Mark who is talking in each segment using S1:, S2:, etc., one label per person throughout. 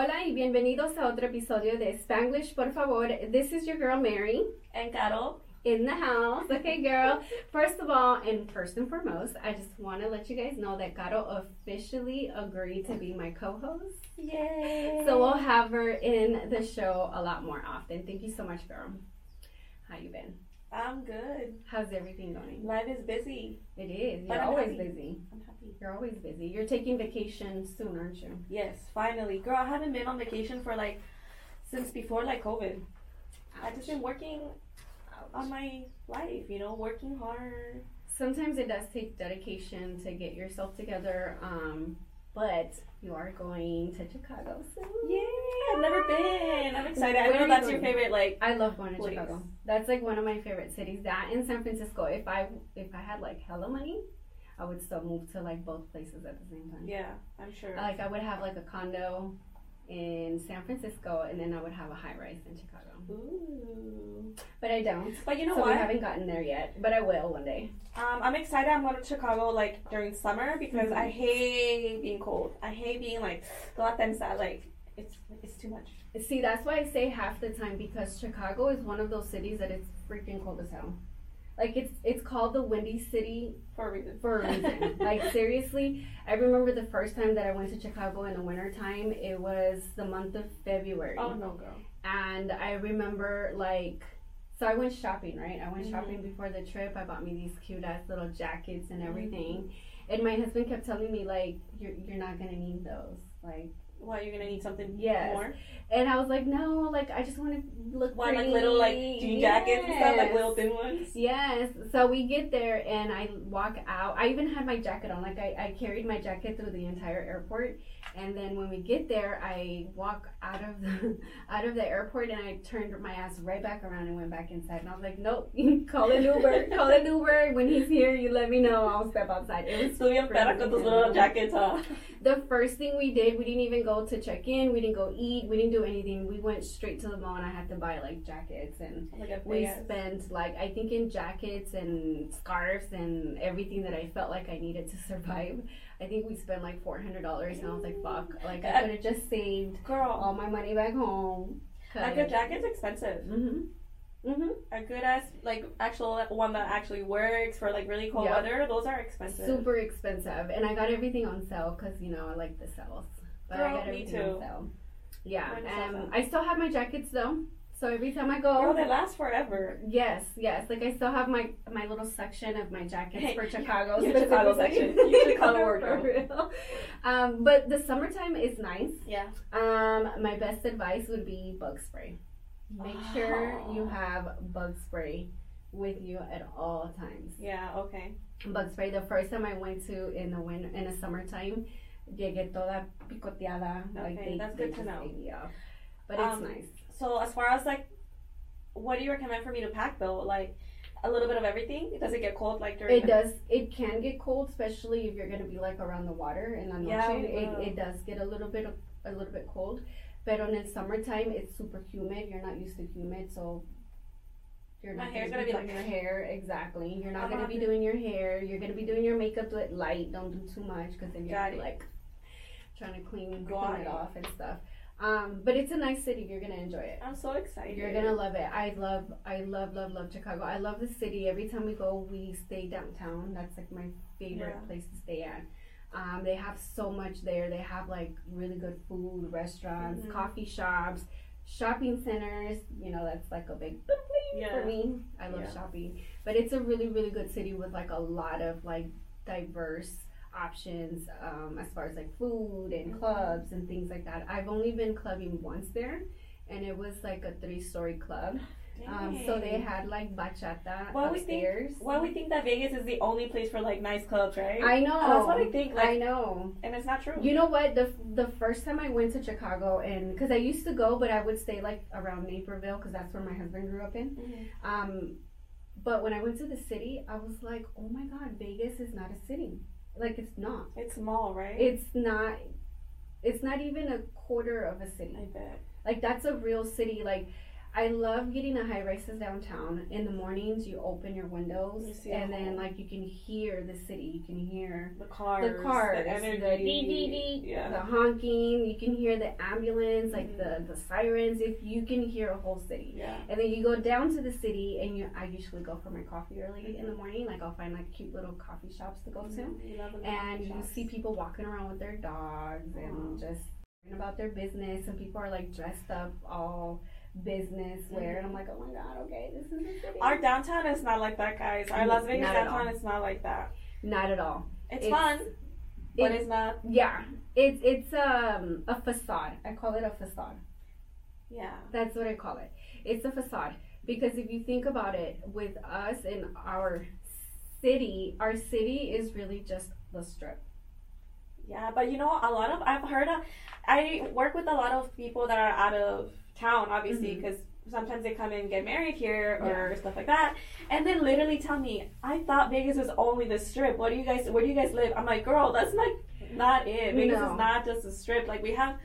S1: Hola y bienvenidos a otro episodio de Spanglish, por favor. This is your girl Mary
S2: And Caro.
S1: in the house. Okay, girl. First of all, and first and foremost, I just want to let you guys know that Caro officially agreed to be my co-host.
S2: Yay.
S1: So we'll have her in the show a lot more often. Thank you so much, girl. How you been?
S2: I'm good.
S1: How's everything going?
S2: Life is busy.
S1: It is. You're always
S2: happy.
S1: busy.
S2: I'm happy.
S1: You're always busy. You're taking vacation soon, aren't you?
S2: Yes, finally. Girl, I haven't been on vacation for like since before like COVID. I've just been working on my life, you know, working hard.
S1: Sometimes it does take dedication to get yourself together. Um, but you are going to Chicago soon.
S2: Yay! I've never been. I'm excited. I
S1: Where
S2: know that's
S1: you
S2: your favorite like
S1: I love going to
S2: Please.
S1: Chicago. That's like one of my favorite cities. That in San Francisco. If I if I had like hella money, I would still move to like both places at the same time.
S2: Yeah, I'm sure.
S1: Like I would have like a condo in San Francisco, and then I would have a high rise in Chicago.
S2: Ooh.
S1: But I don't.
S2: But you know
S1: so
S2: what?
S1: we haven't gotten there yet. But I will one day.
S2: Um, I'm excited. I'm going to Chicago like during summer because
S1: Mhm.
S2: I hate being cold. I hate being like la tensa. Like it's it's too much.
S1: See, that's why I say half the time because Chicago is one of those cities that it's freaking cold as hell. Like it's it's called the Windy City
S2: For a reason.
S1: for a reason. like seriously, I remember the first time that I went to Chicago in the wintertime, it was the month of February.
S2: Oh no, girl.
S1: And I remember like so I went shopping, right? I went
S2: Mhm.
S1: shopping before the trip. I bought me these cute ass little jackets and everything. And my husband kept telling me like you're you're not gonna need those. Like
S2: Why you're gonna need something
S1: Yes.
S2: more?
S1: and I was like, no, like I just want to look
S2: Why like little like jean jackets and stuff, like little thin ones.
S1: Yes. So we get there and I walk out. I even had my jacket on. Like I, I carried my jacket through the entire airport. And then when we get there, I walk out of the out of the airport and I turned my ass right back around and went back inside. And I was like, nope, call an Uber, call an Uber. When he's here, you let me know. I'll step outside. It was
S2: So bien pera con those little jackets, huh?
S1: the first thing we did, we didn't even go to check in. We didn't go eat. We didn't do anything. We went straight to the mall and I had to buy like jackets and
S2: oh Like
S1: we
S2: ass-
S1: spent like I think in jackets and scarves and everything that I felt like I needed to survive. I think we spent like four hundred dollars and I was like, fuck. Like I could have just saved
S2: girl.
S1: all my money back home.
S2: Like a jacket's expensive.
S1: Mm Mhm. Mm Mhm.
S2: A good ass like actual one that actually works for like really cold
S1: Yep.
S2: weather. Those are expensive.
S1: Super expensive, and I got everything on sale because you know I like the sales. But I
S2: Girl,
S1: got
S2: me
S1: everything
S2: too.
S1: on sale. Yeah,
S2: Mine is on
S1: um. I still have my jackets though. So every time I go,
S2: Girl, they last forever.
S1: Yes, yes. Like I still have my my little section of my jackets for Chicago.
S2: your Chicago section. You should call
S1: For real. Um, but the summertime is nice.
S2: Yeah.
S1: Um, my best advice would be bug spray. Make sure
S2: Oh.
S1: you have bug spray with you at all times.
S2: Yeah. Okay.
S1: Bug spray. The first time I went to in the winter in the summertime, llegué toda picoteada. like
S2: Okay,
S1: they,
S2: that's
S1: they
S2: good to know.
S1: up. But it's
S2: Um,
S1: nice.
S2: So as far as like, what do you recommend for me to pack though? Like a little bit of everything. Does it get cold like during?
S1: It
S2: the-
S1: does. It can get cold, especially if you're gonna be like around the water in la noche.
S2: Yeah,
S1: it, it does get a little bit of, a little bit cold. But on the summertime, it's super humid. You're not used to humid, so you're
S2: My hair's
S1: gonna,
S2: be
S1: doing
S2: like-
S1: your hair exactly. You're not
S2: I'm
S1: gonna be doing your hair. You're gonna be doing your makeup do it light. Don't do too much because then you're like trying to clean, clean it. off and stuff. Um, but it's a nice city. You're gonna enjoy it.
S2: I'm so excited.
S1: You're gonna love it. I love, I love, love, love Chicago. I love the city. Every time we go, we stay downtown. That's like my favorite
S2: Yeah.
S1: place to stay at. Um, they have so much there. They have like really good food, restaurants,
S2: Mhm.
S1: coffee shops, shopping centers. You know, that's like a big
S2: Yeah.
S1: for me. I love
S2: Yeah.
S1: shopping, but it's a really, really good city with like a lot of like diverse options um, as far as like food and clubs and things like that. I've only been clubbing once there, and it was like a three-story club. Um, so they had like bachata
S2: Why we think-
S1: upstairs.
S2: Why we think that Vegas is the only place for like nice clubs, right?
S1: I know.
S2: That's what I think. Like,
S1: I know.
S2: and it's not true.
S1: You know what? The the first time I went to Chicago, and because I used to go, but I would stay like around Naperville because that's where my husband grew up in.
S2: Mhm.
S1: Um, but when I went to the city, I was like, oh my god, Vegas is not a city. Like it's not.
S2: It's small, right?
S1: It's not. It's not even a quarter of a city.
S2: I bet.
S1: Like that's a real city. Like I love getting the high rises downtown. In the mornings, you open your windows,
S2: You
S1: and then like you can hear the city. You can hear
S2: The cars,
S1: the cars,
S2: the
S1: the,
S2: energy,
S1: dee, dee, dee,
S2: yeah.
S1: the honking. You can hear the ambulance, like
S2: Mhm.
S1: the the sirens. If you can hear a whole city.
S2: yeah.
S1: And then you go down to the city, and you. I usually go for my coffee early in the morning. Like I'll find like cute little coffee shops to go to,
S2: You love
S1: and you
S2: shops.
S1: see people walking around with their dogs and just about their business. And people are like dressed up all business wear, and I'm like, oh my god, okay, this is the city.
S2: Our downtown is not like that, guys. Our Las Vegas
S1: Not
S2: downtown is not like that.
S1: Not at all.
S2: It's,
S1: It's-
S2: fun, but
S1: It's,
S2: it's not.
S1: yeah, it's it's um a facade. I call it a facade.
S2: Yeah.
S1: That's what I call it. It's a facade because if you think about it, with us in our city, our city is really just the strip.
S2: Yeah, but you know, a lot of I've heard of. I work with a lot of people that are out of town, obviously,
S1: mm-hmm.
S2: because sometimes they come and get married here or stuff like that, and then literally tell me, "I thought Vegas was only the strip. What do you guys? Where do you guys live?" I'm like, "Girl, that's like not it. Vegas
S1: No.
S2: is not just a strip. Like we have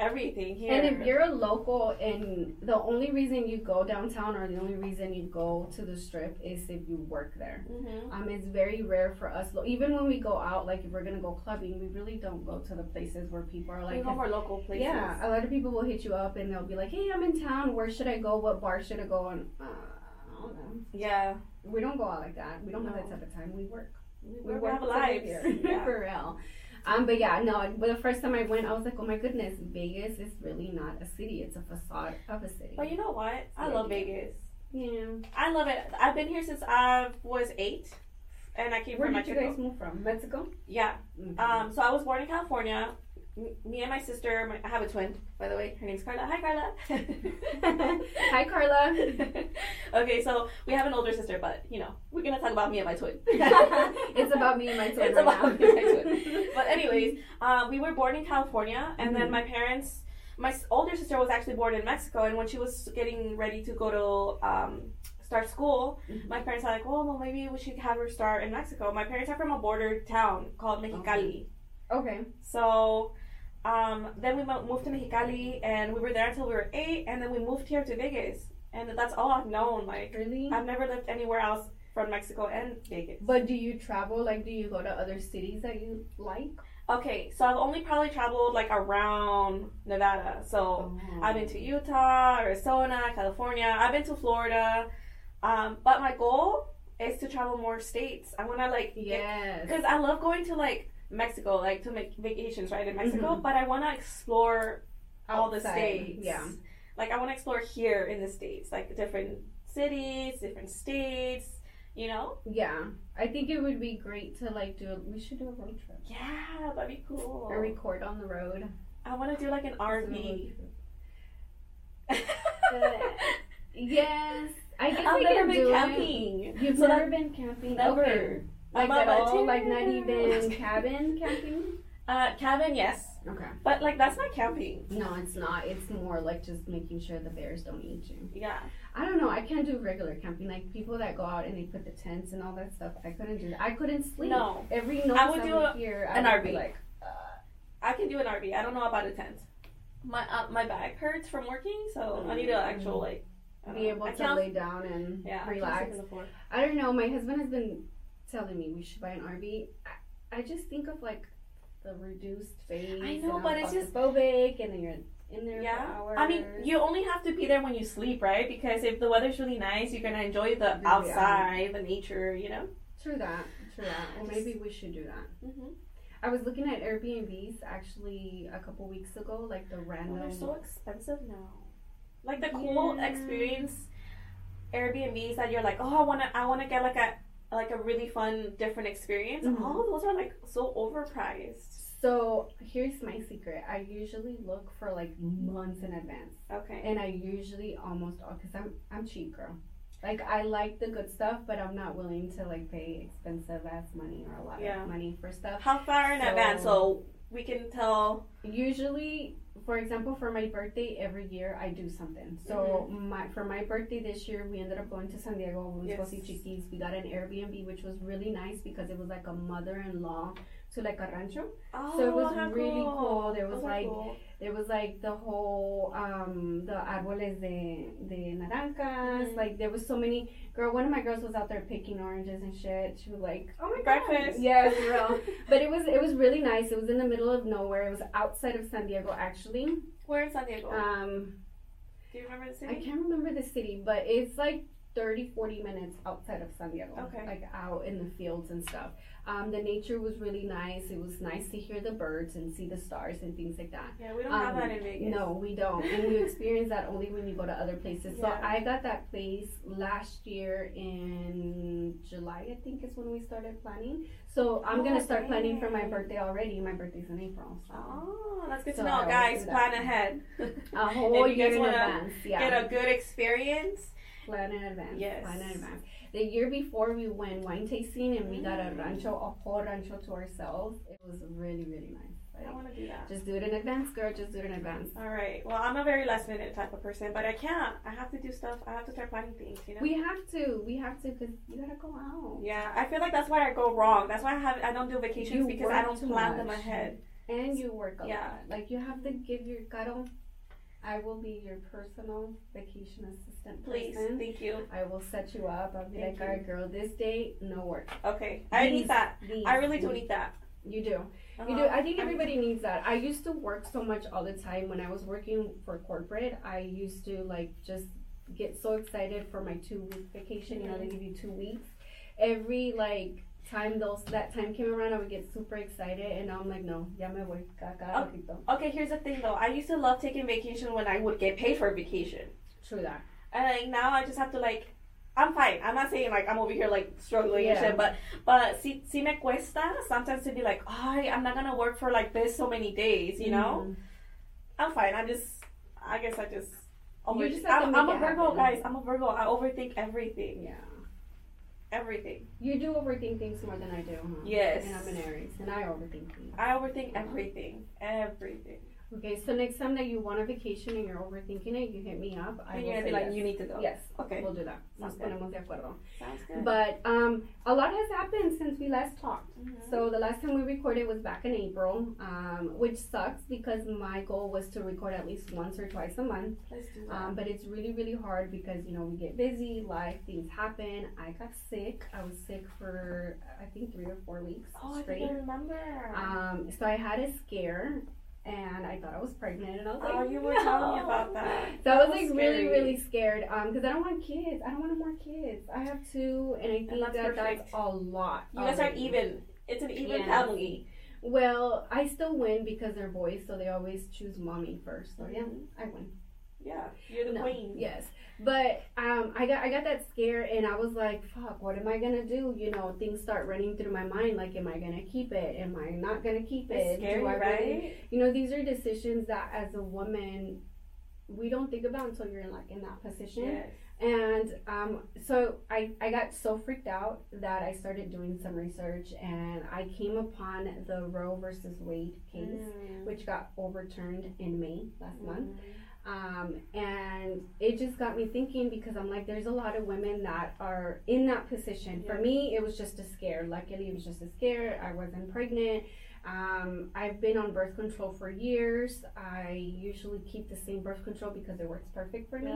S2: everything here."
S1: And if you're a local and the only reason you go downtown or the only reason you go to the strip is if you work there.
S2: Mhm.
S1: Um, it's very rare for us. lo- Even when we go out, like if we're gonna go clubbing, we really don't go to the places where people are
S2: we
S1: like.
S2: go more local places.
S1: yeah, a lot of people will hit you up and they'll be like, "Hey, I'm in town. Where should I go? What bar should I go?" And uh, I don't know.
S2: Yeah.
S1: We don't go out like that. We don't have that type of time. We work.
S2: We,
S1: We
S2: we
S1: work
S2: have lives.
S1: here
S2: Yeah.
S1: for real. Um, but yeah, no. But the first time I went, I was like, "Oh my goodness, Vegas is really not a city. It's a facade of a city."
S2: But you know what? I
S1: Yeah.
S2: love Vegas.
S1: yeah.
S2: I love it. I've been here since I was eight, and I came
S1: Where
S2: from
S1: did you
S2: Mexico.
S1: guys move from? Mexico.
S2: Yeah.
S1: Mhm.
S2: Um. So I was born in California. Me and my sister. My, I have a twin, by the way. Her name's Carla. Hi, Carla.
S1: Hi, Carla.
S2: okay, so we have an older sister, but you know we're gonna talk about me and my twin.
S1: it's about me and my twin
S2: It's
S1: right
S2: about
S1: now.
S2: me and my twin. But anyways, um, we were born in California, and then
S1: Mhm.
S2: my parents, my older sister was actually born in Mexico, and when she was getting ready to go to um, start school,
S1: Mhm.
S2: my parents are like, "Oh, well, maybe we should have her start in Mexico." My parents are from a border town called Mexicali,
S1: okay.
S2: so. Um, then we moved to Mexicali, and we were there until we were eight, and then we moved here to Vegas, and that's all I've known. Like,
S1: Really?
S2: I've never lived anywhere else from Mexico and Vegas.
S1: But do you travel? Like, do you go to other cities that you like?
S2: Okay, so I've only probably traveled like around Nevada. So
S1: Oh.
S2: I've been to Utah, Arizona, California. I've been to Florida. Um, but my goal is to travel more states. I want to like
S1: Yes.
S2: because I love going to like Mexico, like to make vacations, right in Mexico.
S1: Mhm.
S2: But I want to explore all the states.
S1: Yeah.
S2: Like I want to explore here in the states, like different cities, different states. You know?
S1: Yeah. I think it would be great to like do. A, we should do a road trip.
S2: Yeah, that'd be cool.
S1: Or record on the road.
S2: I want to do like an RV.
S1: Yes. I guess
S2: I've never been
S1: do it.
S2: camping.
S1: You've
S2: So
S1: never
S2: that-
S1: been camping?
S2: Never.
S1: Okay. Like at all? Like not even cabin camping?
S2: Uh, cabin, yes,
S1: Okay.
S2: but like that's not camping.
S1: No, it's not. It's more like just making sure the bears don't eat you.
S2: Yeah,
S1: I don't know. I can't do regular camping. Like people that go out and they put the tents and all that stuff. I couldn't do that. I couldn't sleep.
S2: no,
S1: Every noise
S2: I would
S1: I
S2: do
S1: would
S2: a-
S1: hear,
S2: an
S1: I would be
S2: RV.
S1: like,
S2: I can do an RV. I don't know about a tent. My uh, my back hurts from working, so I need an actual like.
S1: Be able to lay down and
S2: yeah,
S1: relax.
S2: sleep on the floor.
S1: I don't know. My husband has been telling me we should buy an RV. I, I just think of like the reduced phase.
S2: I know, but it's just-
S1: phobic, and then you're in there
S2: Yeah,
S1: for hours.
S2: I mean, you only have to be there when you sleep, right? Because if the weather's really nice, you're gonna enjoy the
S1: Yeah.
S2: outside, the nature, you know.
S1: True that. True that. Well,
S2: Just-
S1: maybe we should do that.
S2: Mm-hmm.
S1: I was looking at Airbnbs actually a couple weeks ago, like the random.
S2: they're so expensive now. Like the cool
S1: Yeah.
S2: experience Airbnbs that you're like, oh, I wanna, I wanna get like a like a really fun, different experience.
S1: Mhm.
S2: All of those are like so overpriced.
S1: So here's my secret. I usually look for like months in advance,
S2: Okay.
S1: and I usually almost all because I'm I'm cheap girl. Like I like the good stuff, but I'm not willing to like pay expensive ass money or a lot
S2: Yeah.
S1: of money for stuff.
S2: How far in
S1: So-
S2: advance so we can tell?
S1: Usually, for example, for my birthday every year I do something. So mm-hmm. my for my birthday this year we ended up going to San Diego. We went to see Chiquis. We got an Airbnb which was really nice because it was like a mother-in-law to like a rancho.
S2: Oh,
S1: So it was
S2: how
S1: really cool. There was
S2: are
S1: like-
S2: cool.
S1: There was like the whole um the árboles de de naranjas.
S2: Mhm.
S1: Like there was so many. Girl, one of my girls was out there picking oranges and shit. She was like, oh my
S2: breakfast.
S1: god, yes, girl. but it was it was really nice. It was in the middle of nowhere. It was outside of San Diego, actually.
S2: Where in San Diego?
S1: Um,
S2: Do you remember the city?
S1: I can't remember the city, but it's like 30, 40 minutes outside of San Diego.
S2: Okay.
S1: Like out in the fields and stuff. Um, the nature was really nice. It was nice to hear the birds and see the stars and things like that.
S2: Yeah, we don't have
S1: Um,
S2: that in Vegas.
S1: No, we don't. And you experience that only when you go to other places. So I got that place last year in July, I think is when we started planning. So I'm
S2: Oh,
S1: gonna start planning for my birthday already. My birthday's in April. So
S2: Oh, that's good to know, guys. Plan ahead.
S1: a whole year
S2: guys
S1: in advance. Yeah.
S2: Get a good experience.
S1: Plan in advance.
S2: Yes.
S1: Plan in advance. The year before we went wine tasting and we got a
S2: Mm.
S1: rancho, a whole rancho to ourselves. It was really, really nice.
S2: I want to do that.
S1: just do it in advance, girl. Just do it in advance.
S2: All right. Well, I'm a very last minute type of person, but I can't. I have to do stuff. I have to start planning things. You know.
S1: We have to. We have to because you gotta go out.
S2: yeah, I feel like that's why I go wrong. That's why I have I don't do vacations
S1: You
S2: because I don't plan them
S1: much.
S2: ahead.
S1: And you work a
S2: Yeah.
S1: lot. Like you have to give your Caro. I will be your personal vacation assistant
S2: Please,
S1: person.
S2: thank you.
S1: I will set you up. I'll be
S2: Thank
S1: like, all right, girl, this day, no work.
S2: Okay, I
S1: These-
S2: need that.
S1: these-
S2: I really do need that.
S1: You do. You do.
S2: Uh-huh.
S1: I think everybody needs that. I used to work so much all the time when I was working for corporate. I used to like just get so excited for my two week vacation. You know, they
S2: Mhm.
S1: give you two weeks. Every like time those that time came around, I would get super excited, and now I'm like, no, ya me voy. Cada
S2: Oh.
S1: ratito.
S2: Okay, here's the thing though. I used to love taking vacation when I would get paid for vacation.
S1: True that.
S2: And like now I just have to like I'm fine. I'm not saying like I'm over here like struggling and shit, but but si, si me cuesta sometimes to be like, oh, I'm not gonna work for like this so many days, you know?
S1: Mhm.
S2: I'm fine. I'm just, I guess I just. Over,
S1: You just have to
S2: I'm, I'm a Virgo,
S1: happen.
S2: guys. I'm a Virgo. I overthink everything.
S1: Yeah.
S2: Everything.
S1: You do overthink things more than I do, huh?
S2: Yes.
S1: And I'm an Aries, and I overthink things.
S2: I overthink everything. Everything.
S1: Okay, so next time that you want a vacation and you're overthinking it, you hit me up. I
S2: And you're gonna be like,
S1: yes.
S2: you need to go.
S1: Yes,
S2: Okay.
S1: we'll do that. Nos
S2: Sounds good.
S1: ponemos de acuerdo.
S2: Sounds good.
S1: But um, a lot has happened since we last talked.
S2: Mhm.
S1: So the last time we recorded was back in April, um, which sucks because my goal was to record at least once or twice a month.
S2: Let's do that.
S1: Um, but it's really, really hard because you know we get busy, life things happen. I got sick. I was sick for I think three or four weeks
S2: oh, I
S1: straight.
S2: I remember.
S1: Um, so I had a scare, and I thought I was pregnant, and I was like,
S2: oh, you were
S1: no.
S2: telling me about that.
S1: So I
S2: That
S1: was like
S2: scary.
S1: really, really scared, um, because I don't want kids. I don't want more kids. I have two, and I think
S2: that's
S1: that that's a lot.
S2: You guys are even. It's an even
S1: Yes.
S2: family.
S1: Well, I still win because they're boys, so they always choose mommy first. So yeah. I win.
S2: Yeah, you're the
S1: No,
S2: queen.
S1: Yes, but um, I got I got that scare, and I was like, "Fuck, what am I gonna do?" You know, things start running through my mind. Like, am I gonna keep it? Am I not gonna keep it?
S2: Scary,
S1: Do I
S2: right?
S1: really- You know, these are decisions that, as a woman, we don't think about until you're in like in that position.
S2: Yes.
S1: And um, so I, I got so freaked out that I started doing some research and I came upon the Roe versus Wade case,
S2: Mm.
S1: which got overturned in May last month. Um, and it just got me thinking because I'm like, there's a lot of women that are in that position. For me, it was just a scare. Luckily, it was just a scare. I wasn't pregnant. Um, I've been on birth control for years. I usually keep the same birth control because it works perfect for me.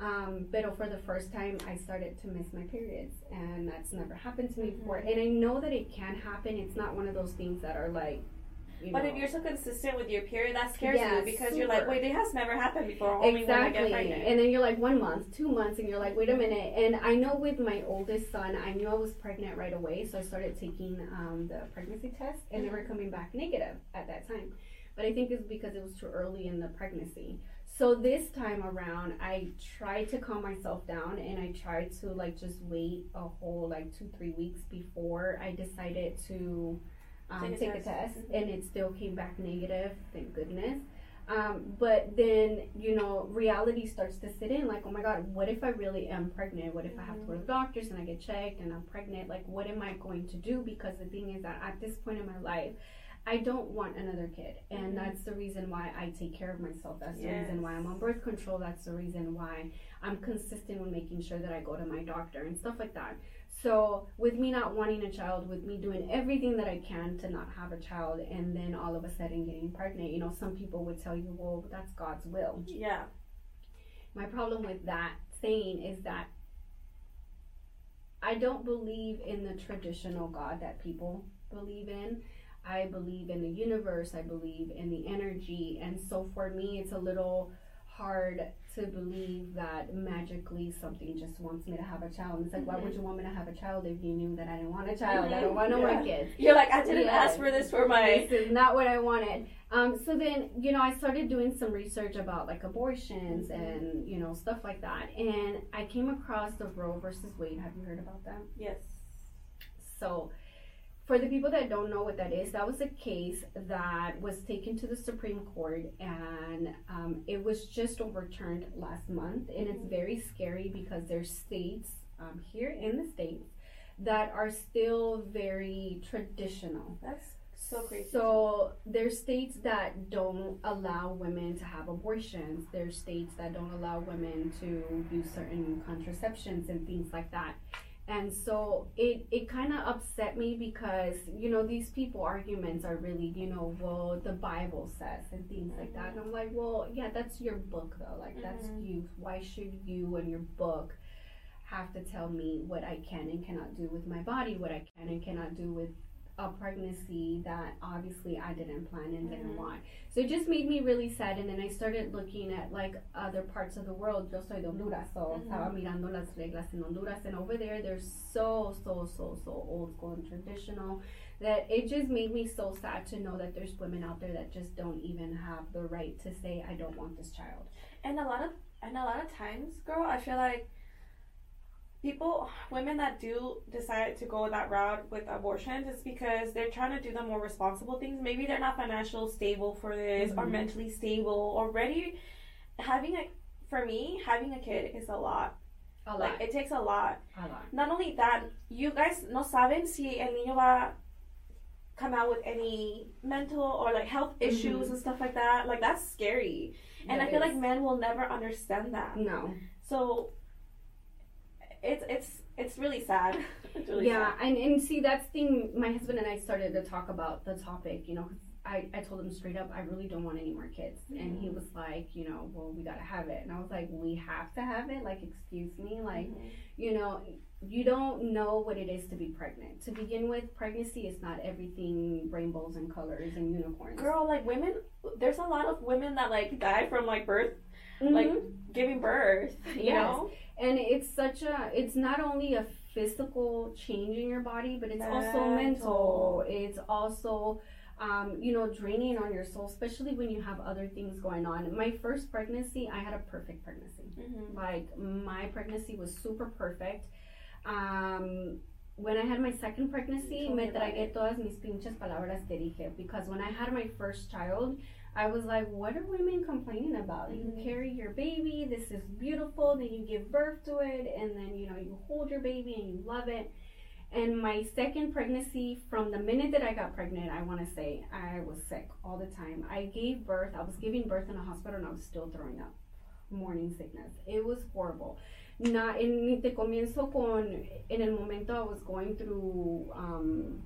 S1: Um, but for the first time, I started to miss my periods, and that's never happened to me
S2: Mhm.
S1: before. And I know that it can happen. It's not one of those things that are like, you
S2: But
S1: know,
S2: if you're so consistent with your period, that scares
S1: Yeah,
S2: you because you're like, wait, it has never happened before. Only when I get
S1: exactly,
S2: pregnant.
S1: and then you're like one month, two months, and you're like, wait a minute. And I know with my oldest son, I knew I was pregnant right away, so I started taking um, the pregnancy test, and they were coming back negative at that time. But I think it's because it was too early in the pregnancy. So this time around, I tried to calm myself down, and I tried to like just wait a whole like two, three weeks before I decided to um,
S2: Take a
S1: take,
S2: test.
S1: a test,
S2: Mhm.
S1: and it still came back negative. Thank goodness. Um, but then, you know, reality starts to sit in like, oh my God, what if I really am pregnant? What if I have to go to the doctors and I get checked and I'm pregnant? Like, what am I going to do? Because the thing is that at this point in my life, I don't want another kid. And
S2: Mhm.
S1: that's the reason why I take care of myself. That's the reason why I'm on birth control. That's the reason why I'm consistent with making sure that I go to my doctor and stuff like that. So, with me not wanting a child, with me doing everything that I can to not have a child, and then all of a sudden getting pregnant, you know, some people would tell you, well, that's God's will.
S2: Yeah.
S1: My problem with that saying is that I don't believe in the traditional God that people believe in. I believe in the universe, I believe in the energy, and so for me, it's a little hard to believe that magically something just wants me to have a child. And it's like, mm-hmm. why would you want me to have a child if you knew that I didn't want a child? Mm-hmm. I don't want no yeah. more kids.
S2: You're like, I didn't ask for this for my.
S1: This is not what I wanted. Um, so then, you know, I started doing some research about like abortions mm-hmm. and you know stuff like that, and I came across the Roe versus Wade. Have you heard about that?
S2: Yes.
S1: So for the people that don't know what that is, that was a case that was taken to the Supreme Court and um, it was just overturned last month. And it's very scary because there's states um, here in the States that are still very traditional.
S2: That's so crazy.
S1: So there's states that don't allow women to have abortions. There's states that don't allow women to use certain contraceptions and things like that and so it it kind of upset me because you know these people arguments are really you know well the bible says and things like that. And i'm like well yeah that's your book though. Like mm-hmm. that's you. Why should you and your book have to tell me what i can and cannot do with my body what i can and cannot do with a pregnancy that obviously I didn't plan and didn't mm-hmm. want. So it just made me really sad. And then I started looking at like other parts of the world. Yo soy de Honduras, so mm-hmm. estaba mirando las reglas en Honduras, and over there they're so so so so old school and traditional that it just made me so sad to know that there's women out there that just don't even have the right to say I don't want this child.
S2: And a lot of and a lot of times, girl, I feel like people women that do decide to go that route with abortions is because they're trying to do the more responsible things. Maybe they're not financially stable for this mm-hmm. or mentally stable. Already having a for me having a kid is a lot.
S1: A
S2: like it takes a lot.
S1: A lot.
S2: Not only that you guys no saben si el niño va come out with any mental or like health mm-hmm. issues mm-hmm. and stuff like that. Like that's scary. And i feel is. like men will never understand that.
S1: No.
S2: So it's it's it's really sad.
S1: It's really yeah, sad. and and see that's thing. My husband and I started to talk about the topic. You know, I I told him straight up, I really don't want any more kids, mm-hmm. and he was like, you know, well, we gotta have it, and I was like, we have to have it. Like, excuse me, like, mm-hmm. you know. You don't know what it is to be pregnant. To begin with, pregnancy is not everything rainbows and colors and unicorns.
S2: Girl, like women, there's a lot of women that like die from like birth, mm-hmm. like giving birth. You yes. know,
S1: and it's such a it's not only a physical change in your body but it's mental. also mental it's also um, you know draining on your soul especially when you have other things going on my first pregnancy i had a perfect pregnancy mm-hmm. like my pregnancy was super perfect um, when I had my second pregnancy, me tragué todas mis pinches palabras que dije. Because when I had my first child, I was like, what are women complaining about? Mm-hmm. You carry your baby, this is beautiful, then you give birth to it, and then you know you hold your baby and you love it. And my second pregnancy, from the minute that I got pregnant, I want to say I was sick all the time. I gave birth, I was giving birth in a hospital, and I was still throwing up, morning sickness. It was horrible. Not en ni te comienzo con en el momento I was going through um,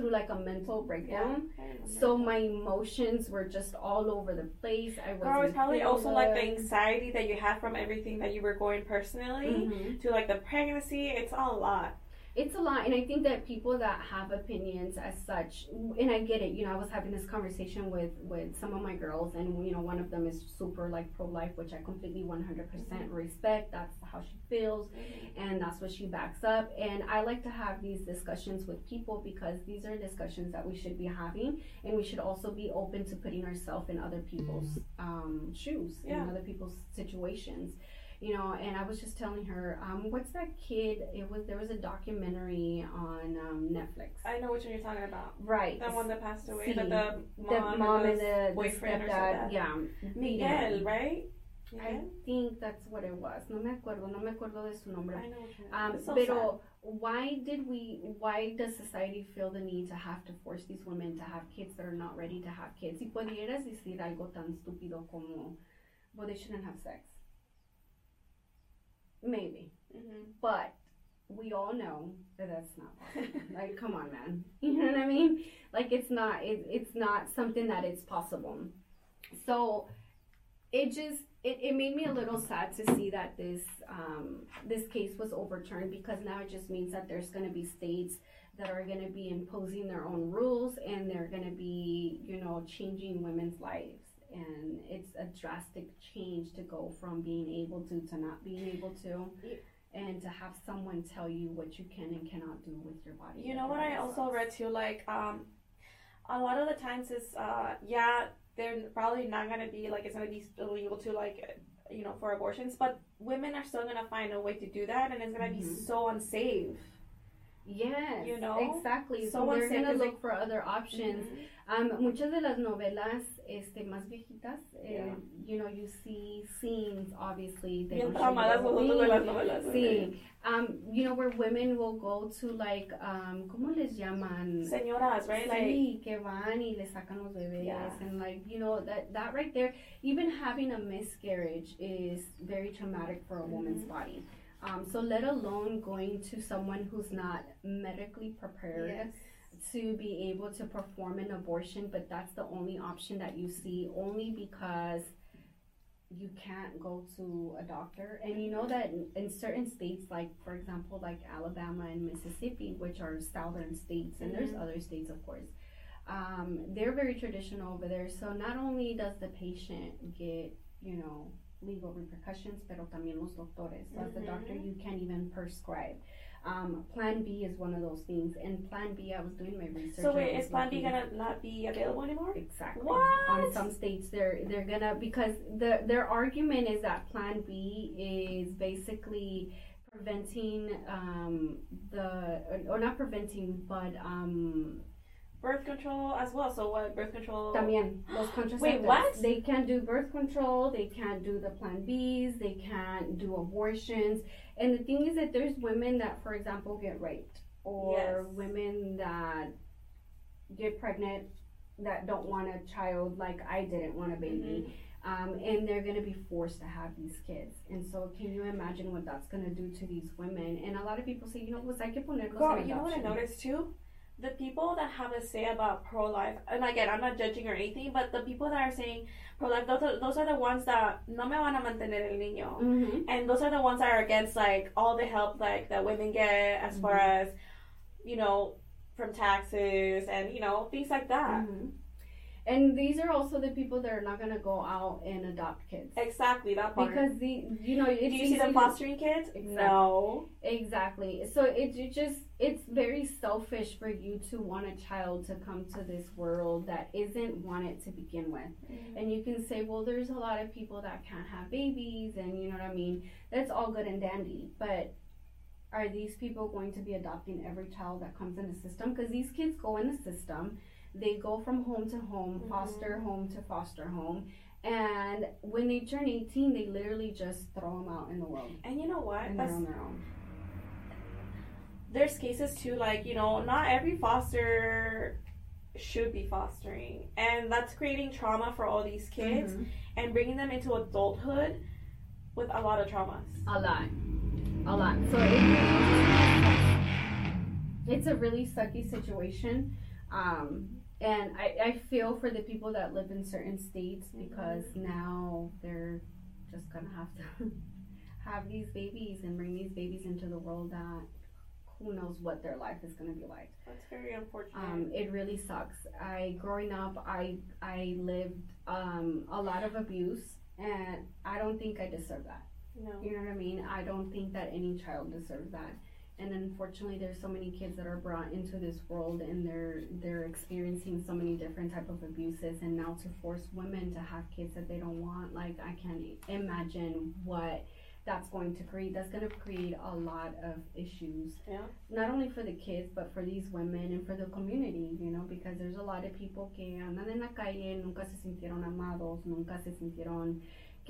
S1: through like a mental breakdown. Yeah, so my emotions were just all over the place. I was.
S2: Girl, it's probably also like the anxiety that you had from everything that you were going personally mm-hmm. to like the pregnancy. It's a lot
S1: it's a lot and i think that people that have opinions as such and i get it you know i was having this conversation with with some of my girls and you know one of them is super like pro-life which i completely 100% mm-hmm. respect that's how she feels mm-hmm. and that's what she backs up and i like to have these discussions with people because these are discussions that we should be having and we should also be open to putting ourselves in other people's um, shoes yeah. in other people's situations you know, and I was just telling her, um, what's that kid? It was there was a documentary on um, Netflix.
S2: I know which one you're talking about.
S1: Right.
S2: The one that passed away. See, that the
S1: mom, the mom and, the
S2: boyfriend
S1: the stepdad. Yeah.
S2: Miguel, right?
S1: I think that's what it was. No me acuerdo, no me acuerdo de su nombre.
S2: I know
S1: um, so pero sad. why did we? Why does society feel the need to have to force these women to have kids that are not ready to have kids? Si pudieras decir algo tan estúpido como, well, they shouldn't have sex maybe. Mm-hmm. But we all know that that's not possible. like, come on, man. You know what I mean? Like, it's not. It, it's not something that it's possible. So, it just it, it made me a little sad to see that this um, this case was overturned because now it just means that there's going to be states that are going to be imposing their own rules and they're going to be you know changing women's lives and it's a drastic change to go from being able to to not being able to and to have someone tell you what you can and cannot do with your body
S2: You know what I also read too, like um, a lot of the times is uh, yeah, they're probably not gonna be like it's gonna be illegal to like you know for abortions, but women are still gonna find a way to do that, and it's gonna be
S1: Mhm.
S2: so unsafe.
S1: yes
S2: You know?
S1: exactly so,
S2: So
S1: they're going to
S2: is
S1: look for other options Um, muchas de las novelas este, más viejitas,
S2: Yeah.
S1: you know, you see scenes, obviously. They
S2: Bien
S1: don't show you
S2: traumadas
S1: the
S2: nosotros las novelas.
S1: Sí, um, you know, where women will go to like, um, ¿cómo les llaman?
S2: Señoras, right? Like
S1: que van y le sacan los bebés
S2: Yeah.
S1: and like, you know, that, that right there, even having a miscarriage is very traumatic for a woman's
S2: Mm-hmm.
S1: body. Um, so let alone going to someone who's not medically prepared
S2: yes.
S1: To be able to perform an abortion, but that's the only option that you see only because you can't go to a doctor. And you know that in, in certain states, like for example, like Alabama and Mississippi, which are southern states, and there's
S2: Mhm.
S1: other states, of course. Um, they're very traditional over there. So not only does the patient get, you know, legal repercussions, pero también los doctores. So as a doctor,
S2: Mhm.
S1: you can't even prescribe. Um, plan B is one of those things, and Plan B, I was doing my research.
S2: So wait, is Plan B gonna not be available anymore?
S1: Exactly.
S2: What?
S1: On some states, they're they're gonna because the their argument is that Plan B is basically preventing um, the or, or not preventing, but um,
S2: Birth control as well. So what? Birth control.
S1: también los contraceptives.
S2: Wait, what?
S1: They can't do birth control. They can't do the Plan Bs. They can't do abortions. And the thing is that there's women that, for example, get raped, or
S2: Yes.
S1: women that get pregnant that don't want a child, like I didn't want a baby. Um, and they're gonna be forced to have these kids. And so, can you imagine what that's gonna do to these women? And a lot of people say, you know, pues hay que ponerlos
S2: Girl, you know what I noticed too? The people that have a say about pro life, and again, I'm not judging or anything, but the people that are saying pro life, those are, those are the ones that no me van a mantener el niño.
S1: Mhm.
S2: And those are the ones that are against like all the help like that women get as far
S1: Mhm.
S2: as, you know, from taxes and you know things like that.
S1: Mhm. And these are also the people that are not gonna go out and adopt kids
S2: Exactly that part.
S1: because the you know it's
S2: do you see them fostering kids?
S1: Exactly.
S2: No.
S1: Exactly. So it, it just it's very selfish for you to want a child to come to this world that isn't wanted to begin with. Mm. And you can say, well, there's a lot of people that can't have babies, and you know what I mean. That's all good and dandy, but are these people going to be adopting every child that comes in the system? Because these kids go in the system, they go from home to home, foster home to foster home. And when they turn 18, they literally just throw them out in the world
S2: And you know what?
S1: and they're on their own.
S2: there's cases too like you know not every foster should be fostering and that's creating trauma for all these kids
S1: Mhm.
S2: and bringing them into adulthood with a lot of traumas
S1: A lot. A lot. So it it's a really sucky situation. Um, and I, I feel for the people that live in certain states because now they're just gonna have to have these babies and bring these babies into the world that who knows what their life is gonna be like.
S2: that's very unfortunate
S1: Um, it really sucks. I growing up, I I lived um, a lot of abuse, and I don't think I deserve that.
S2: no
S1: You know what I mean? I don't think that any child deserves that. And unfortunately, there's so many kids that are brought into this world, and they're they're experiencing so many different type of abuses. And now to force women to have kids that they don't want, like I can't imagine what that's going to create. That's going to create a lot of issues.
S2: Yeah.
S1: Not only for the kids, but for these women and for the community. You know, because there's a lot of people que andan en la calle, nunca se sintieron amados, nunca se sintieron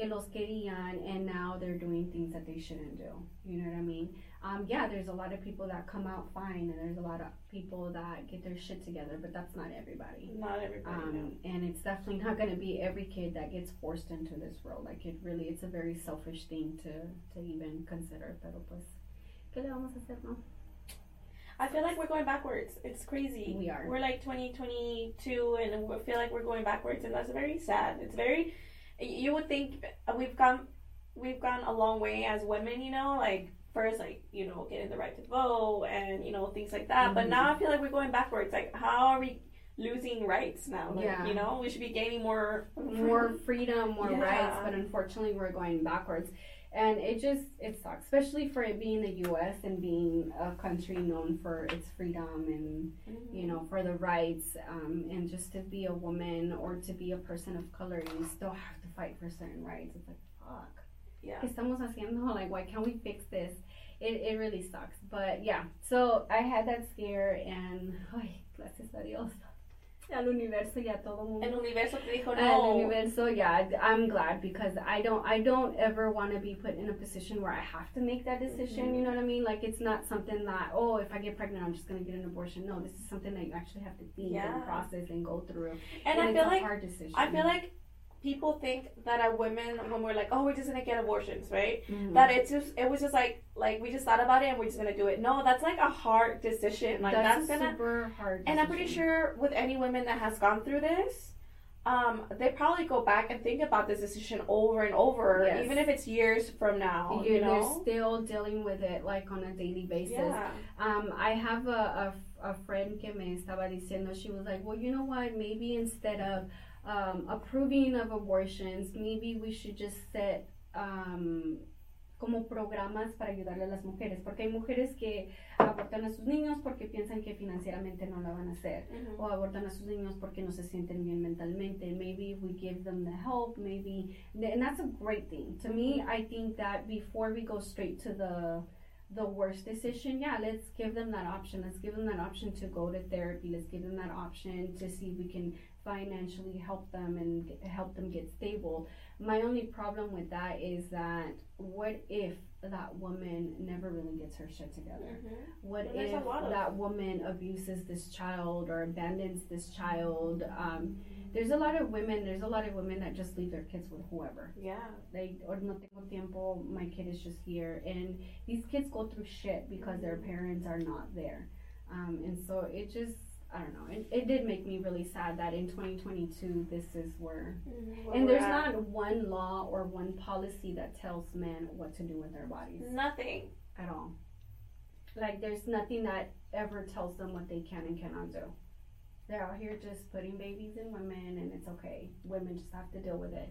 S1: que los querían and now they're doing things that they shouldn't do. You know what I mean? Um, yeah, there's a lot of people that come out fine and there's a lot of people that get their shit together, but that's not everybody.
S2: not everybody no.
S1: Um, and it's definitely not going to be every kid that gets forced into this world. Like it really, it's a very selfish thing to, to even consider. Pero pues, ¿Qué le vamos a hacer, no?
S2: I feel like we're going backwards. It's crazy.
S1: We are.
S2: We're like 2022 and we feel like we're going backwards and that's very sad. It's very you would think we've gone we've gone a long way as women, you know, like first like, you know, getting the right to vote and you know things like that. But
S1: Mhm.
S2: now I feel like we're going backwards. Like how are we losing rights now? Like,
S1: Yeah.
S2: you know, we should be gaining more
S1: more freedom, more
S2: Yeah.
S1: rights, but unfortunately we're going backwards. And it just it sucks, especially for it being the U.S. and being a country known for its freedom and you know for the rights, um, and just to be a woman or to be a person of color, you still have to fight for certain rights. It's like fuck,
S2: Yeah.
S1: ¿qué estamos haciendo? Like why can't we fix this? It it really sucks, but yeah. So I had that scare, and ay, gracias a Dios, al universo ya todo mundo.
S2: El universo te dijo
S1: El
S2: no.
S1: universo, yeah, I'm glad because I don't, I don't ever want to be put in a position where I have to make that decision.
S2: Mhm.
S1: You know what I mean? Like it's not something that, oh, if I get pregnant, I'm just gonna get an abortion. No, this is something that you actually have to think
S2: Yeah.
S1: and process and go through.
S2: And, I
S1: it's
S2: feel
S1: a
S2: like
S1: hard decision.
S2: I feel like people think that as women when we're like, oh, we're just gonna get abortions, right?
S1: Mhm.
S2: That it's just it was just like like we just thought about it and we're just gonna do it. No, that's like a hard decision. Like
S1: that's,
S2: that's,
S1: a
S2: gonna
S1: super hard.
S2: and I'm pretty sure with any women that has gone through this, um, they probably go back and think about this decision over and over,
S1: Yes.
S2: even if it's years from now.
S1: you
S2: You
S1: they're
S2: know?
S1: still dealing with it like on a daily basis.
S2: Yeah.
S1: Um, I have a, a, a friend que me estaba diciendo, she was like, well, you know what, maybe instead of um, approving of abortions, maybe we should just set um, como programas para ayudarle a las mujeres, porque hay mujeres que abortan a sus niños porque piensan que financieramente no la van a hacer.
S2: Mhm.
S1: o abortan a sus niños porque no se sienten bien mentalmente. Maybe we give them the help, maybe, and that's a great thing. To me, I think that before we go straight to the the worst decision, yeah, let's give them that option. Let's give them that option to go to therapy. Let's give them that option to see if we can financially help them and get, help them get stable. My only problem with that is that what if that woman never really gets her shit together?
S2: Mhm.
S1: What if
S2: of-
S1: that woman abuses this child or abandons this child? Um, there's a lot of women. There's a lot of women that just leave their kids with whoever.
S2: Yeah.
S1: They or no tengo tiempo. My kid is just here, and these kids go through shit because their parents are not there. Um, and so it just. I don't know. It, it did make me really sad that in 2022, this is where.
S2: Mhm. Where
S1: And there's
S2: at.
S1: not one law or one policy that tells men what to do with their bodies
S2: nothing.
S1: at all. Like there's nothing that ever tells them what they can and cannot do. They're out here just putting babies in women, and it's okay. Women just have to deal with it.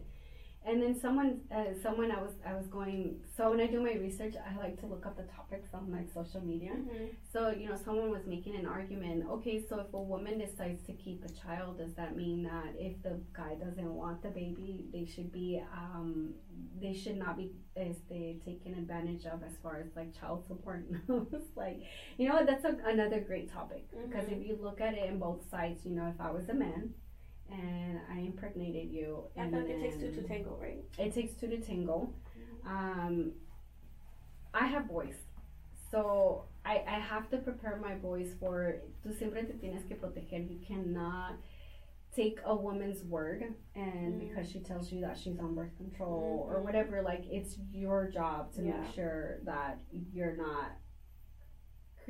S1: And then someone, uh, someone I was, I was going. So when I do my research, I like to look up the topics on like social media.
S2: Mhm.
S1: So you know, someone was making an argument. Okay, so if a woman decides to keep a child, does that mean that if the guy doesn't want the baby, they should be, um, they should not be, they taken advantage of as far as like child support? like, you know what? That's a, another great topic because
S2: Mhm.
S1: if you look at it in both sides, you know, if I was a man and I impregnated you,
S2: I
S1: and
S2: like it takes two to tango, right?
S1: it takes two to tango. Um, I have boys, so I, I have to prepare my boys for. Tú siempre te tienes que proteger. You cannot take a woman's word and
S2: Mm.
S1: because she tells you that she's on birth control or
S2: Mhm.
S1: whatever. Like it's your job to
S2: Yeah.
S1: make sure that you're not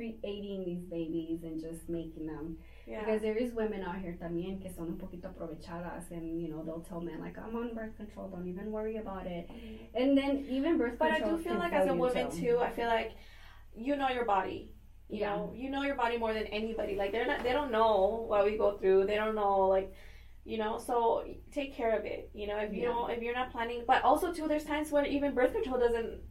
S1: creating these babies and just making them
S2: Yeah.
S1: because there is women out here también que son un poquito aprovechadas and you know they'll tell men like I'm on birth control, don't even worry about it.
S2: Mhm.
S1: And then even birth control
S2: But I do feel like as a woman too, I feel like you know your body. You
S1: Yeah.
S2: know, you know your body more than anybody. Like they're not, they don't know what we go through. They don't know like, you know. So take care of it. You know, if you
S1: Yeah.
S2: don't, if you're not planning. But also too, there's times when even birth control doesn't.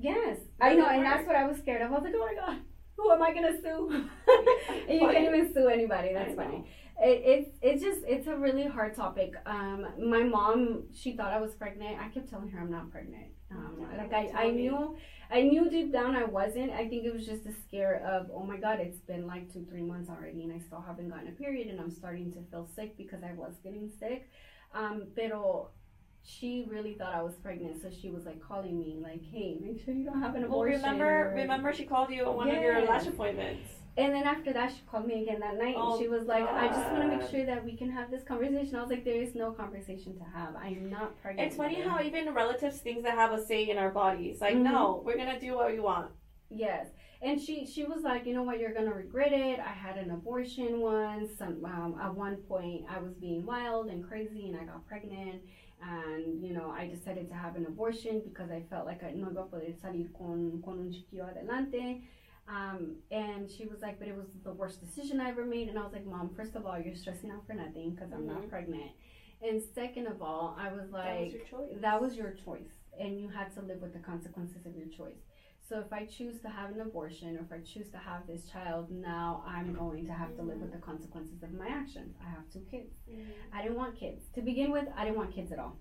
S1: Yes, I know, and that's what I was scared of. I was like, oh my god, who am I gonna sue? and you can't even sue anybody. That's funny. It, it's it's just it's a really hard topic. Um, my mom she thought I was pregnant. I kept telling her I'm not pregnant. Um, like I, I knew I knew deep down I wasn't. I think it was just the scare of oh my god it's been like two three months already and I still haven't gotten a period and I'm starting to feel sick because I was getting sick. Um, pero she really thought I was pregnant, so she was like calling me like, hey, make sure you don't have an
S2: Well,
S1: abortion.
S2: remember,
S1: or-
S2: remember, she called you on one of your
S1: Yes.
S2: lash appointments.
S1: And then after that, she called me again that night.
S2: Oh,
S1: and she was like, I just want to make sure that we can have this conversation. I was like, there is no conversation to have. I am not pregnant.
S2: It's funny how even relatives things that have a say in our bodies. Like,
S1: Mhm.
S2: no, we're gonna do what we want.
S1: Yes, and she she was like, you know what, you're gonna regret it. I had an abortion once. Some, um, at one point, I was being wild and crazy, and I got pregnant. And you know, I decided to have an abortion because I felt like I no iba a poder salir con con un chiquillo adelante. Um, and she was like, but it was the worst decision I ever made. And I was like, Mom, first of all, you're stressing out for nothing because I'm not
S2: Mhm.
S1: pregnant. And second of all, I was like
S2: that was
S1: like,
S2: your choice.
S1: that was your choice and you had to live with the consequences of your choice so if i choose to have an abortion or if i choose to have this child now i'm going to have to live with the consequences of my actions i have two kids
S2: Mhm.
S1: i didn't want kids to begin with i didn't want kids at all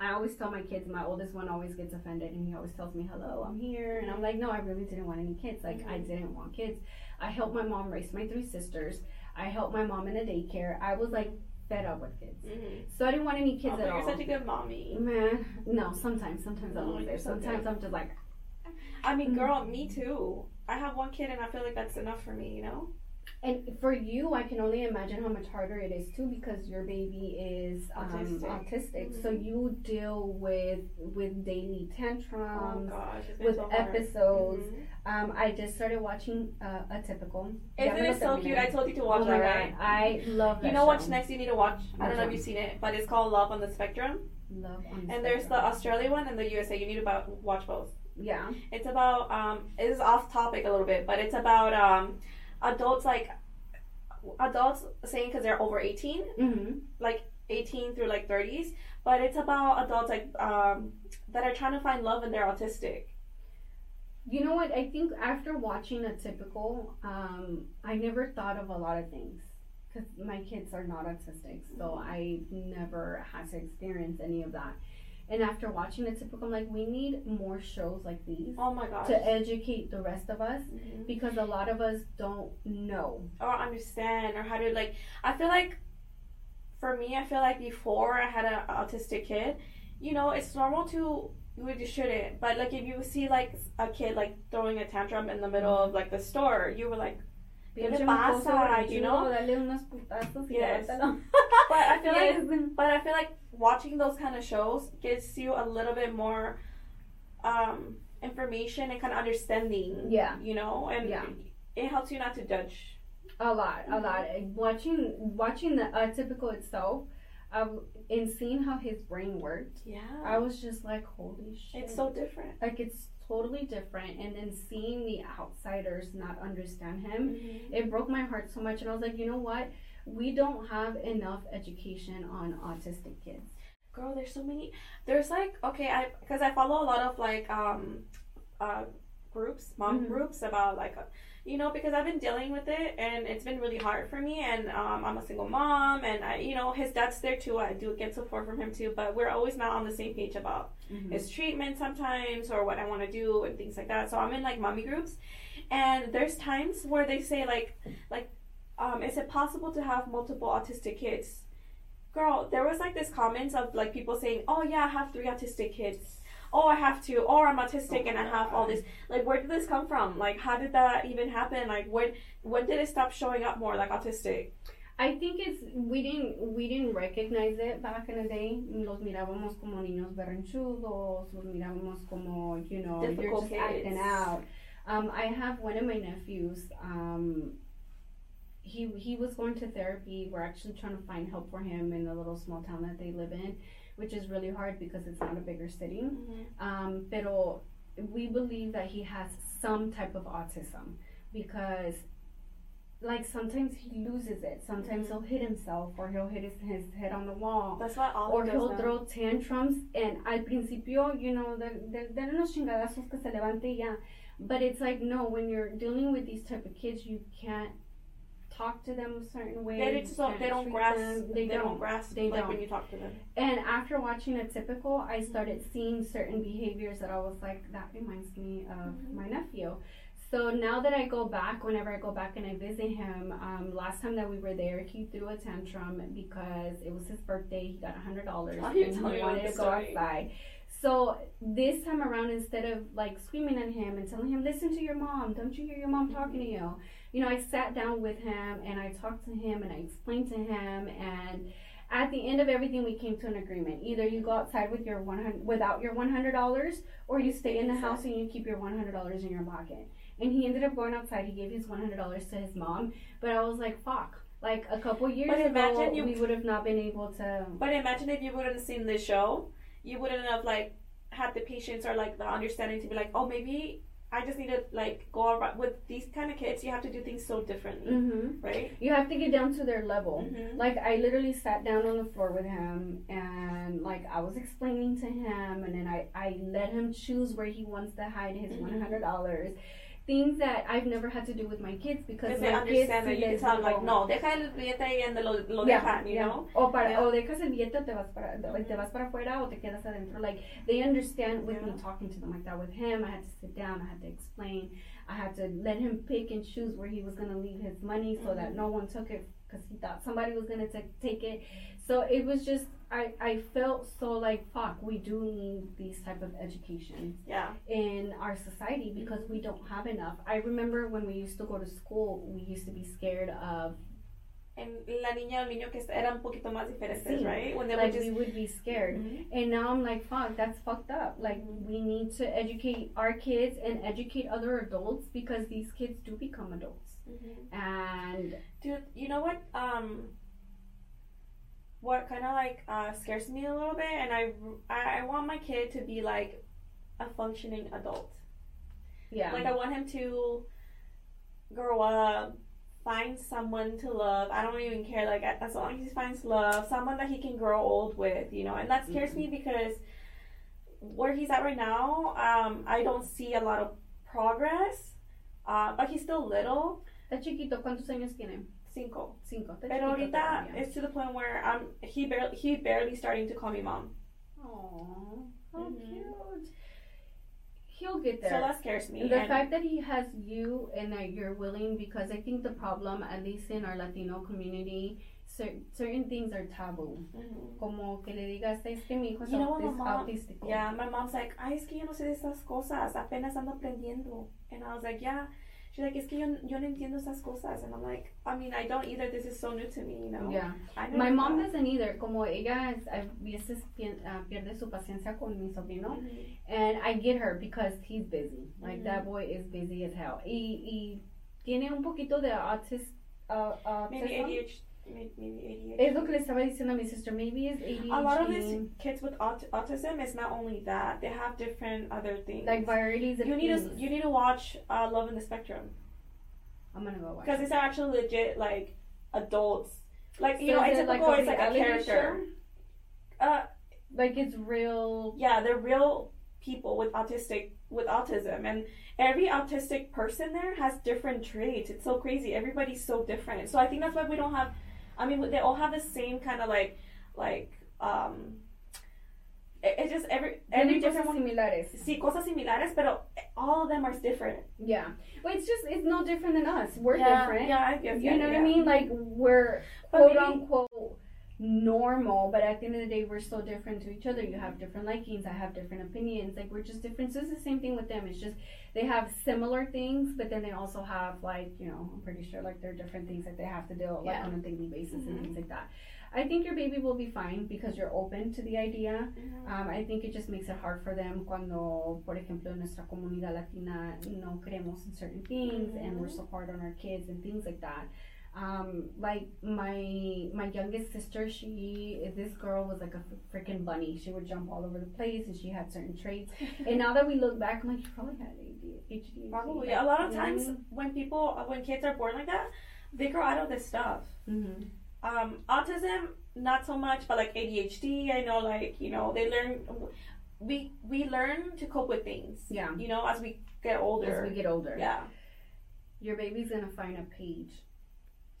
S1: i always tell my kids my oldest one always gets offended and he always tells me hello i'm here and i'm like no i really didn't want any kids like i
S2: Mhm.
S1: didn't want kids i helped my mom raise my three sisters i helped my mom in a daycare i was like fed up with kids
S2: Mhm.
S1: so i didn't want any kids
S2: Oh,
S1: at
S2: but
S1: all
S2: you're such a good mommy.
S1: Man, no. Sometimes, sometimes I
S2: No,
S1: lose
S2: you're so.
S1: Sometimes I'm just like,
S2: I mean,
S1: Mhm.
S2: girl, me too. I have one kid, and I feel like that's enough for me. You know.
S1: and for you, I can only imagine how much harder it is too because your baby is um,
S2: Autistic.
S1: autistic. So
S2: Mhm.
S1: you deal with with daily
S2: oh
S1: tantrums.
S2: gosh,
S1: with
S2: so
S1: episodes.
S2: Mhm.
S1: Um, I just started watching uh, Atypical.
S2: Isn't
S1: lo
S2: it so cute? I told you to watch
S1: oh
S2: that, right?
S1: I love that.
S2: You know what's next you need to watch? I don't know if you've seen it, but it's called Love on the Spectrum.
S1: Love on the
S2: And there's the Australia one and the USA. You need to watch both.
S1: Yeah.
S2: It's about um it is off topic a little bit, but it's about um adults like adults saying because they're over 18,
S1: Mm-hmm.
S2: 18 through like 30s, but it's about adults like um that are trying to find love and they're autistic.
S1: You know what? I think after watching Atypical, um, I never thought of a lot of things because my kids are not autistic, so I never had to experience any of that. And after watching the typical, I'm like, we need more shows like these
S2: Oh my gosh.
S1: to educate the rest of us
S2: Mhm.
S1: because a lot of us don't know.
S2: or understand or how to like I feel like for me I feel like before I had an autistic kid, you know, it's normal to you shouldn't. But like if you see like a kid like throwing a tantrum in the middle of like the store, you were like ¿Qué le pasa? You know?
S1: Dale unos putazos y
S2: Yes. But I feel like but I feel like watching those kind of shows gives you a little bit more um information and kind of understanding.
S1: Yeah.
S2: You know, and
S1: Yeah.
S2: it helps you not to judge.
S1: A lot, a lot. Watching watching the uh, typical itself, uh, and seeing how his brain worked,
S2: Yeah.
S1: I was just like, holy shit!
S2: it's so different.
S1: like it's totally different. And then seeing the outsiders not understand him,
S2: Mm-hmm.
S1: it broke my heart so much. And I was like, you know what? We don't have enough education on autistic kids.
S2: girl there's so many there's like okay i because i follow a lot of like um uh groups mom
S1: Mhm.
S2: groups about like uh, you know because i've been dealing with it and it's been really hard for me and um, i'm a single mom and i you know his dad's there too i do get support from him too but we're always not on the same page about his treatment sometimes or what i want to do and things like that. So i'm in like mommy groups. And there's times where they say like like um, is it possible to have multiple autistic kids? Girl there was like this comments of like people saying oh yeah i have three autistic kids. Oh i have two. Or i'm autistic
S1: Oh
S2: and i
S1: my
S2: have all this. Like where did this come from? Like how did that even happen? Like when when did it stop showing up more like autistic
S1: I think it's we didn't we didn't recognize it back in the day. Los mirábamos como niños berrinchudos, los mirábamos como you know you're just
S2: kids.
S1: acting out. Um, I have one of my nephews. Um, he he was going to therapy. We're actually trying to find help for him in the little small town that they live in, which is really hard because it's not a bigger city. Um, pero we believe that he has some type of autism because like sometimes he loses it. Sometimes he'll hit himself or he'll hit his, his head on the wall.
S2: that's what all
S1: Or he'll
S2: now.
S1: throw tantrums and al principio, you know, de unos chingadazos que se levante ya. But it's like, no, when you're dealing with these type of kids, you can't talk to them a certain way.
S2: they just don't, they don't grasp
S1: them.
S2: they,
S1: They,
S2: don't,
S1: don't.
S2: grasp
S1: They
S2: like
S1: don't.
S2: when you talk to them
S1: And after watching Atypical, I started seeing certain behaviors that I was like, that reminds me of
S2: Mhm.
S1: my nephew. So now that I go back, whenever I go back and I visit him, um, last time that we were there, he threw a tantrum because it was his birthday. He got a hundred dollars and he wanted to go
S2: story.
S1: outside. So this time around, instead of like screaming at him and telling him, "Listen to your mom," don't you hear your mom talking to you? You know, I sat down with him and I talked to him and I explained to him and at the end of everything, we came to an agreement. Either you go outside with your one hundred without your one hundred dollars, or you stay in the house and you keep your one hundred dollars in your pocket. And he ended up going outside. He gave his one hundred dollars to his mom, but I was like, fuck. Like a couple years
S2: But
S1: ago,
S2: you-
S1: we would have not been able to.
S2: But imagine if you wouldn't have seen this show, you wouldn't have like had the patience or like the understanding to be like, oh, maybe I just need to like go around with these kind of kids. You have to do things so differently,
S1: hmm
S2: right?
S1: You have to get down to their level.
S2: Mm-hmm.
S1: Like I literally sat down on the floor with him and like I was explaining to him and then I, I let him choose where he wants to hide his
S2: Mhm.
S1: one hundred dollars. Things that I've never had to do with my kids because
S2: they
S1: my kids
S2: understand that you can tell them like, no, deja el billete ahí and lo, lo
S1: Yeah,
S2: dejan, you
S1: yeah.
S2: know?
S1: O para
S2: Yeah.
S1: o dejas el billete te vas para like, te vas para afuera o te quedas adentro. Like they understand with me talking to them like that. With him, I had to sit down. I had to explain. I had to let him pick and choose where he was gonna leave his money so that
S2: Mhm.
S1: no one took it because he thought somebody was gonna ta- take it. So it was just I I felt so like fuck. We do need these type of education
S2: Yeah.
S1: in our society because we don't have enough. I remember when we used to go to school, we used to be scared of
S2: And la niña o el niño que eran un poquito más diferentes,
S1: Sí.
S2: right? When they
S1: like
S2: would just.
S1: we would be scared.
S2: Mhm.
S1: And now I'm like, fuck, that's fucked up. Like, we need to educate our kids and educate other adults because these kids do become adults.
S2: Mhm.
S1: And
S2: Dude, you know what? Um, what kind of like uh, scares me a little bit, and I, I I want my kid to be like a functioning adult.
S1: yeah,
S2: Like I want him to grow up, find someone to love. I don't even care. Like as long as he finds love, someone that he can grow old with, you know. And that scares me because where he's at right now, um, I don't see a lot of progress. Uh, but he's still little,
S1: está chiquito. ¿Cuántos años tiene?
S2: Cinco.
S1: Cinco.
S2: Pero ahorita it's to the point where um he barely he barely starting to call me mom.
S1: Aw, how
S2: Mhm.
S1: cute. He'll get there.
S2: So that scares me.
S1: the fact that he has you and that you're willing, because I think the problem, at least in our Latino community, cer- certain things are taboo.
S2: Mhm.
S1: Como que le digas, es que mi hijo es
S2: You know what,
S1: autis- autístico.
S2: Yeah, my mom's like, ay, es que yo no sé de estas cosas, apenas ando aprendiendo. And I was like, yeah. She's like, es que yo, yo no entiendo esas cosas. And I'm like, I mean, I don't either. This is so new to me, you know?
S1: Yeah.
S2: I never
S1: My mom
S2: thought.
S1: doesn't either. Como ella es, a veces pien- ah, pierde su paciencia con mi sobrino.
S2: Mhm.
S1: And I get her because he's busy. Like
S2: Mhm.
S1: that boy is busy as hell. Y, y tiene un poquito de autis, uh,
S2: Maybe
S1: autism.
S2: ADHD. Maybe, maybe ADHD.
S1: Es lo que le estaba diciendo a sister. Maybe it's ADHD.
S2: a lot of these kids with aut- autism is not only that; they have different other things.
S1: like varieties of
S2: you need to you need to watch uh, Love in the Spectrum
S1: I'm gonna go watch
S2: because
S1: it.
S2: these are actually legit like adults. Like you
S1: So
S2: know, it's
S1: like a
S2: it's like a
S1: reality
S2: character. Uh,
S1: Like it's real.
S2: yeah, they're real people with autistic with autism, and every autistic person there has different traits. It's so crazy. Everybody's so different. So I think that's why we don't have. I mean, they all have the same kind of like like um. It's just every every different
S1: cosas
S2: one.
S1: similares.
S2: Sí, cosas similares, pero all of them are different.
S1: Yeah. Well, it's just it's no different than us. We're
S2: yeah,
S1: different.
S2: Yeah, I guess.
S1: You
S2: yeah,
S1: know what. I mean? Like we're
S2: But
S1: quote
S2: maybe-
S1: unquote normal, but at the end of the day, we're so different to each other. You have different likings. I have different opinions. Like we're just different. So it's the same thing with them. It's just they have similar things, but then they also have like you know I'm pretty sure like there are different things that they have to deal like
S2: Yeah.
S1: on a daily basis and
S2: Mhm.
S1: things like that. I think your baby will be fine because you're open to the idea.
S2: Mhm.
S1: Um, I think it just makes it hard for them cuando, por ejemplo, en nuestra comunidad latina no creemos in certain things and we're so hard on our kids and things like that. Um, like my my youngest sister, she this girl was like a freaking bunny. She would jump all over the place and she had certain traits. and now that we look back, I'm like, you probably had ADHD.
S2: Probably.
S1: Like,
S2: A lot of times when people, when kids are born like that, they grow out of this stuff.
S1: Mhm.
S2: Um, autism, not so much, but like ADHD, I know, like you know, they learn. We we learn to cope with things.
S1: Yeah.
S2: You know, as we get older.
S1: As we get older,
S2: yeah.
S1: your baby's gonna find a page.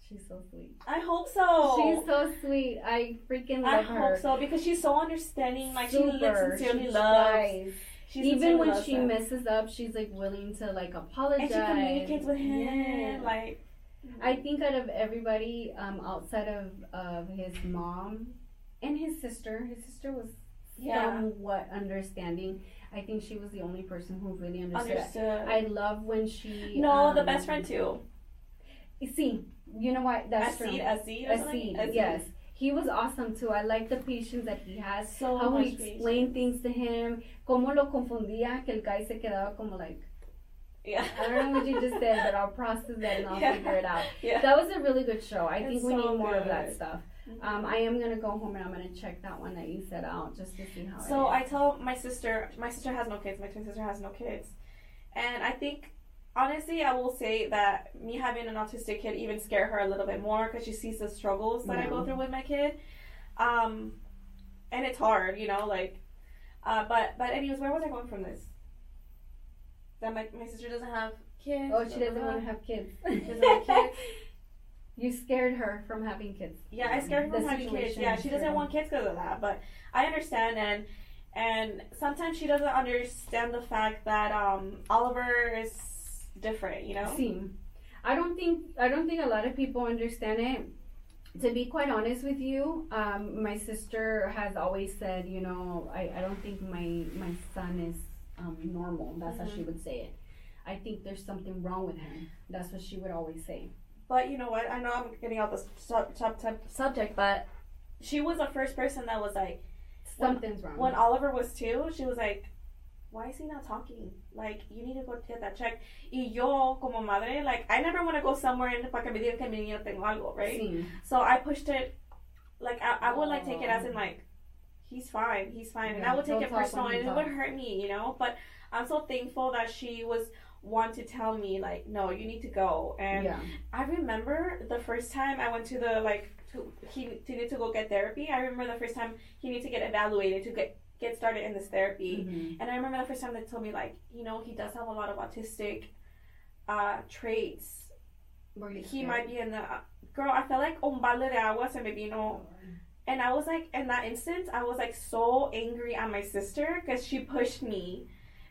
S1: She's so sweet.
S2: I hope so.
S1: She's so sweet. I freaking
S2: I
S1: love her.
S2: hope so because she's so understanding. Like she li- sincerely
S1: She
S2: loves.
S1: tries.
S2: She
S1: Even when she
S2: them.
S1: messes up, she's like willing to like apologize.
S2: and she communicates with him.
S1: Yeah.
S2: Like
S1: I think out of everybody, um, outside of of his mom and his sister, his sister was
S2: Yeah.
S1: somewhat understanding. I think she was the only person who really understood.
S2: understood.
S1: I love when she.
S2: no, the
S1: um,
S2: best friend too.
S1: You see, you know what? That's
S2: Asid,
S1: true.
S2: Asid, or something?
S1: Asid,
S2: Asid.
S1: yes. he was awesome too. I like the patience that he has.
S2: So
S1: how
S2: much
S1: he explained things to him. Cómo lo confundía, que el guy se quedaba como like,
S2: Yeah.
S1: I don't know what you just said, but I'll process that and I'll
S2: Yeah.
S1: figure it out.
S2: Yeah.
S1: That was a really good show. I think we
S2: so
S1: need more of that
S2: good.
S1: stuff. Um, I am gonna go home and I'm gonna check that one that you set out just to see how.
S2: So I tell my sister, my sister has no kids, my twin sister has no kids. And I think, honestly, I will say that me having an autistic kid even scare her a little bit more because she sees the struggles that I go through with my kid. Um, and it's hard, you know, like, uh, but, but anyways, where was I going from this? That my, my sister doesn't have kids.
S1: Oh, she doesn't want to have kids.
S2: doesn't have kids.
S1: You scared her from having kids.
S2: Yeah, I scared her from
S1: The
S2: having kids. Yeah, she doesn't want kids because of that. But I understand, and and sometimes she doesn't understand the fact that um Oliver is different. You know.
S1: I don't think I don't think a lot of people understand it. To be quite honest with you, um, my sister has always said, you know, I, I don't think my my son is um, normal. That's how she would say it. I think there's something wrong with him. That's what she would always say.
S2: But you know what? I know I'm getting off the sub, sub, sub, subject, but she was the first person that was like, When-
S1: Something's wrong.
S2: when Oliver was two, she was like, why is he not talking? Like, you need to go get that check. Y yo, como madre, like, I never want to go somewhere and para que me digan que mi niño tengo algo, right?
S1: Sí.
S2: So I pushed it, like I, I would like take it as in like, he's fine, he's fine, and I would take it personal, and it would hurt me, you know. But I'm so thankful that she was want to tell me like, no, you need to go. And
S1: yeah.
S2: I remember the first time I went to the like, to, he to need to go get therapy. I remember the first time he needed to get evaluated to get get started in this therapy.
S1: Mhm.
S2: And I remember the first time they told me like, you know, he does have a lot of autistic uh, traits
S1: you
S2: he
S1: scared?
S2: might be in the girl. I felt like un balde de agua se me vino, and I was like, in that instance, I was like so angry at my sister because she pushed me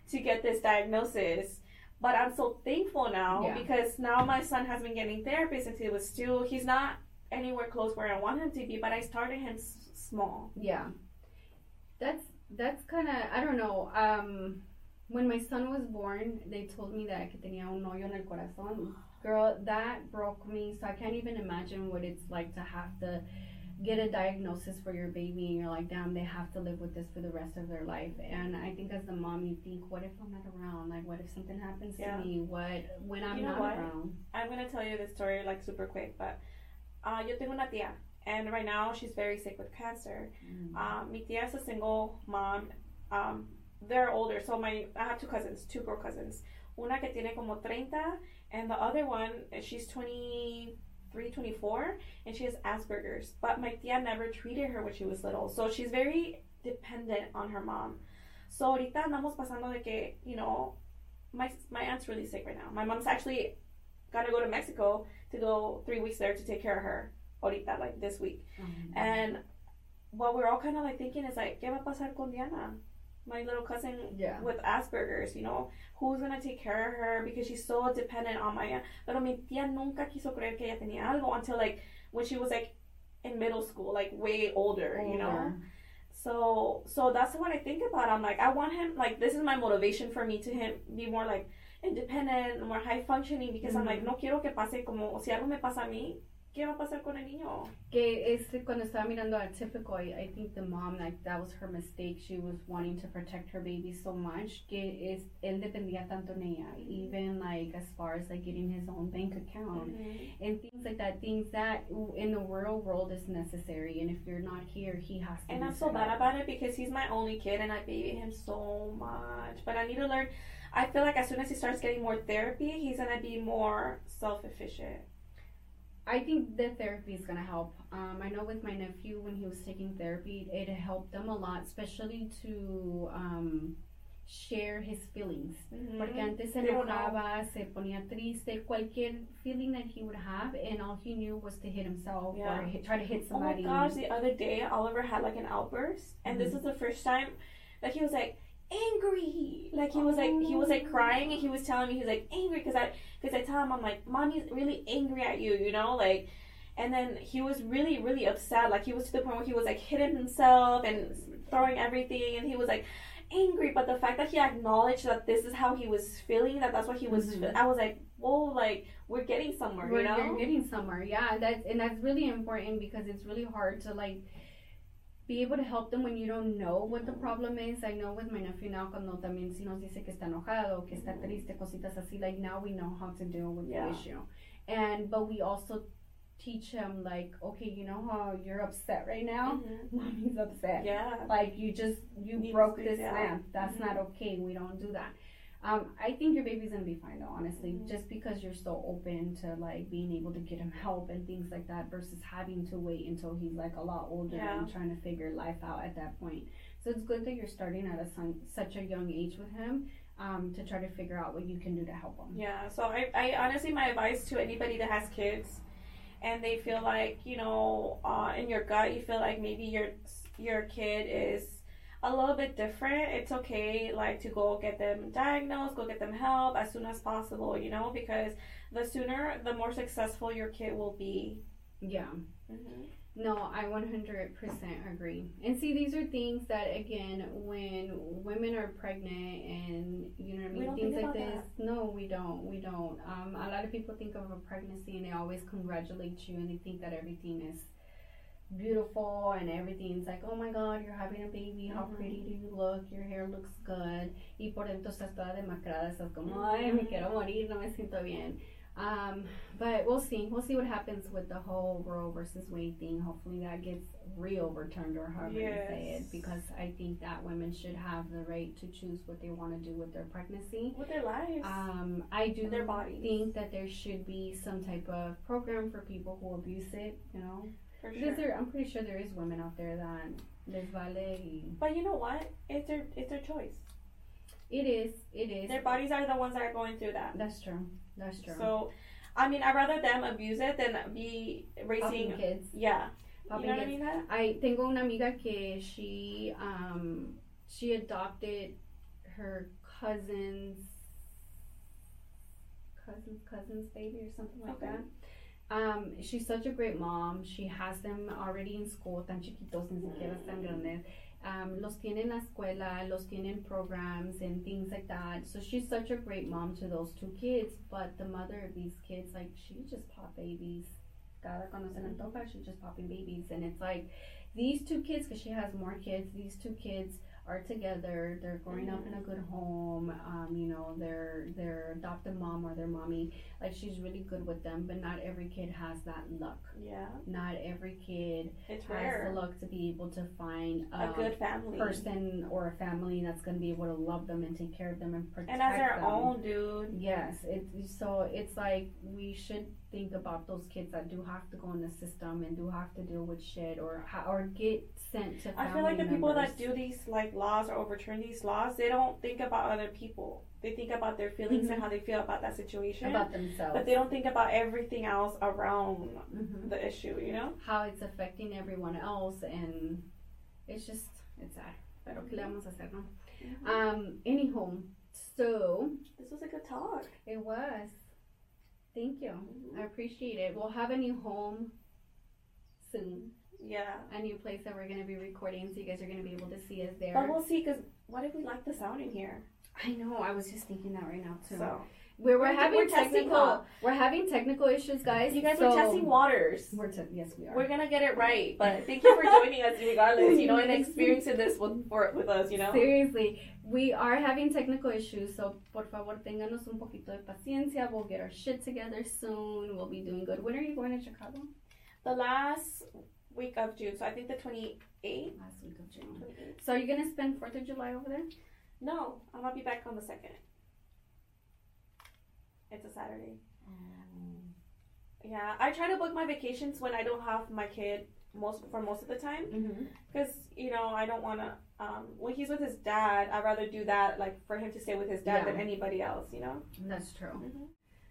S2: to get this diagnosis. But I'm so thankful now
S1: Yeah.
S2: because now my son has been getting therapy since he was two. He's not anywhere close where I want him to be, but I started him s- small.
S1: Yeah. That's that's kind of I don't know. Um, when my son was born, they told me that que tenía un hoyo en el corazón. Girl, that broke me. So I can't even imagine what it's like to have to get a diagnosis for your baby, and you're like, damn, they have to live with this for the rest of their life. And I think as the mom, you think, what if I'm not around? Like, what if something happens
S2: Yeah.
S1: to me? What when I'm
S2: You know
S1: not
S2: what?
S1: around?
S2: I'm gonna tell you this story like super quick, but uh, yo tengo una tía, and right now she's very sick with cancer. Um, mi tía is a single mom. Um, they're older, so my I have two cousins, two girl cousins. Una que tiene como 30, and the other one, she's 23, 24, and she has Asperger's. But my tía never treated her when she was little, so she's very dependent on her mom. So ahorita andamos pasando de que, you know, my my aunt's really sick right now. My mom's actually gonna go to Mexico to go three weeks there to take care of her. Ahorita, like this week.
S1: Um,
S2: And what we're all kind of like thinking is like, ¿qué va a pasar con Diana? My little cousin
S1: yeah.
S2: with Asperger's, you know, who's gonna take care of her because she's so dependent on my aunt. Pero mi tía nunca quiso creer que ella tenía algo until like when she was like in middle school, like way older, you know. So so that's what I think about. I'm like, I want him like this is my motivation for me to him be more like independent, more high functioning because I'm like, no quiero que pase como si algo me pasa a mí, ¿qué va a pasar con el niño?
S1: Que este, cuando estaba mirando a Typical, I, I think the mom, like, that was her mistake. She was wanting to protect her baby so much que es, él dependía tanto en ella. Even, like, as far as, like, getting his own bank account mm-hmm. and things like that. Things that in the real world is necessary. And if you're not here, he has to
S2: And I'm so bad about it because he's my only kid and I baby him so much. But I need to learn. I feel like as soon as he starts getting more therapy, he's gonna be more self efficient.
S1: I think the therapy is gonna help. Um, I know with my nephew when he was taking therapy, it helped them a lot, especially to um, share his feelings. Porque antes se enojaba, se ponía triste, cualquier feeling that he would have, and all he knew was to hit himself
S2: Yeah.
S1: or hit, try to hit somebody.
S2: Oh my gosh! The other day, Oliver had like an outburst, and this is the first time that he was like angry. Like he was like he was like crying, and he was telling me he was like angry because I because I tell him I'm like mommy's really angry at you, you know, like. And then he was really, really upset. Like he was to the point where he was like hitting himself and throwing everything, and he was like, angry, but the fact that he acknowledged that this is how he was feeling, that that's what he was,
S1: Mhm.
S2: I was like, whoa, like we're getting somewhere,
S1: We're,
S2: you know?
S1: you're getting somewhere. Yeah, that's and that's really important because it's really hard to like be able to help them when you don't know what the problem is. I know with my nephew now cuando también si nos dice que está enojado, que está triste, cositas así, like now we know how to deal with
S2: Yeah.
S1: the issue. And but we also teach him like, okay, you know how you're upset right now?
S2: Mhm.
S1: Mommy's upset.
S2: Yeah.
S1: Like you just you broke this lamp. That's
S2: Mhm.
S1: not okay. We don't do that. Um, I think your baby's gonna be fine though, honestly,
S2: Mhm.
S1: just because you're so open to like being able to get him help and things like that versus having to wait until he's like a lot older
S2: Yeah.
S1: and trying to figure life out at that point. So it's good that you're starting at a son, such a young age with him um, to try to figure out what you can do to help him.
S2: Yeah, so I, I honestly, my advice to anybody that has kids and they feel like, you know, uh, in your gut, you feel like maybe your your kid is a little bit different. It's okay, like, to go get them diagnosed, go get them help as soon as possible, you know, because the sooner, the more successful your kid will be.
S1: Yeah.
S2: Mm-hmm.
S1: No, I 100% agree. And see, these are things that, again, when women are pregnant and, you know what I mean, things like this, no, we don't. We don't. Um, a lot of people think of a pregnancy and they always congratulate you and they think that everything is beautiful and everything's like, oh my god, you're having a baby, how
S2: Mhm.
S1: pretty do you look, your hair looks good. Y por dentro estás toda demacrada, estás como, ay, me quiero morir, no me siento bien. Um, but we'll see. We'll see what happens with the whole Roe versus Wade thing. Hopefully that gets re-overturned or however you say it, because I think that women should have the right to choose what they want to do with their pregnancy.
S2: With their lives.
S1: Um, I do
S2: Their bodies.
S1: think that there should be some type of program for people who abuse it. You know,
S2: for sure.
S1: there, I'm pretty sure there is women out there that les vale.
S2: But you know what? It's their, it's their choice.
S1: it is. It is.
S2: Their bodies are the ones that are going through that.
S1: That's true. That's true.
S2: So, I mean, I'd rather them abuse it than be raising.
S1: Popping kids.
S2: Yeah.
S1: Popping
S2: you know what I mean? That?
S1: I tengo una amiga que she um she adopted her cousin's cousin's cousin's baby or something like
S2: Okay.
S1: that. Um, she's such a great mom. She has them already in school, tan chiquitos, ni siquiera están grandes. Um, los tiene en la escuela, los tiene in programs and things like that. So she's such a great mom to those two kids. But the mother of these kids, like, she just pop babies. Cada cuando se antoja, she's just popping babies. And it's like, these two kids, because she has more kids, these two kids are together. They're growing up in a good home. Um, you know, their their adopted mom or their mommy, like she's really good with them. But not every kid has that luck.
S2: Yeah.
S1: Not every kid
S2: It's
S1: has
S2: rare.
S1: the luck to be able to find
S2: A good family.
S1: person or a family that's going to be able to love them and take care of them and protect them.
S2: And as their
S1: them.
S2: own, dude.
S1: Yes, it so it's like we should think about those kids that do have to go in the system and do have to deal with shit or ha- or get sent to.
S2: I feel like the people that do these like laws or overturn these laws, they don't think about other people. They think about their feelings
S1: Mhm.
S2: and how they feel about that situation.
S1: about themselves,
S2: but they don't think about everything else around
S1: Mhm.
S2: the issue, you know?
S1: how it's affecting everyone else, and it's just it's sad. Pero qué le vamos a hacer, no? Um. Anyhow, so
S2: This was a good talk.
S1: it was. Thank you. I appreciate it. We'll have a new home soon.
S2: Yeah.
S1: A new place that we're going to be recording, so you guys are going to be able to see us there.
S2: But we'll see, because what if we like the sound in here?
S1: I know. I was just thinking that right now too.
S2: So,
S1: we're, we're
S2: We're-
S1: having
S2: we're
S1: technical. We're having technical issues, guys.
S2: you guys
S1: so
S2: are testing waters.
S1: We're te- yes, we are.
S2: We're gonna get it right, but thank you for joining us regardless, you know, and experiencing this with, for, with us, you know?
S1: Seriously, we are having technical issues, so por favor, ténganos un poquito de paciencia. We'll get our shit together soon. We'll be doing good. When are you going to Chicago?
S2: The last week of June, so I think the 28th.
S1: Last week of June.
S2: 28th.
S1: So are you gonna spend Fourth of July over there?
S2: No, I'm gonna be back on the 2nd. It's a Saturday. Yeah, I try to book my vacations when I don't have my kid most for most of the time
S1: Mm-hmm.
S2: because you know I don't want to. Um, when he's with his dad, I'd rather do that like for him to stay with his dad
S1: Yeah.
S2: than anybody else. You know.
S1: That's true.
S2: Mm-hmm.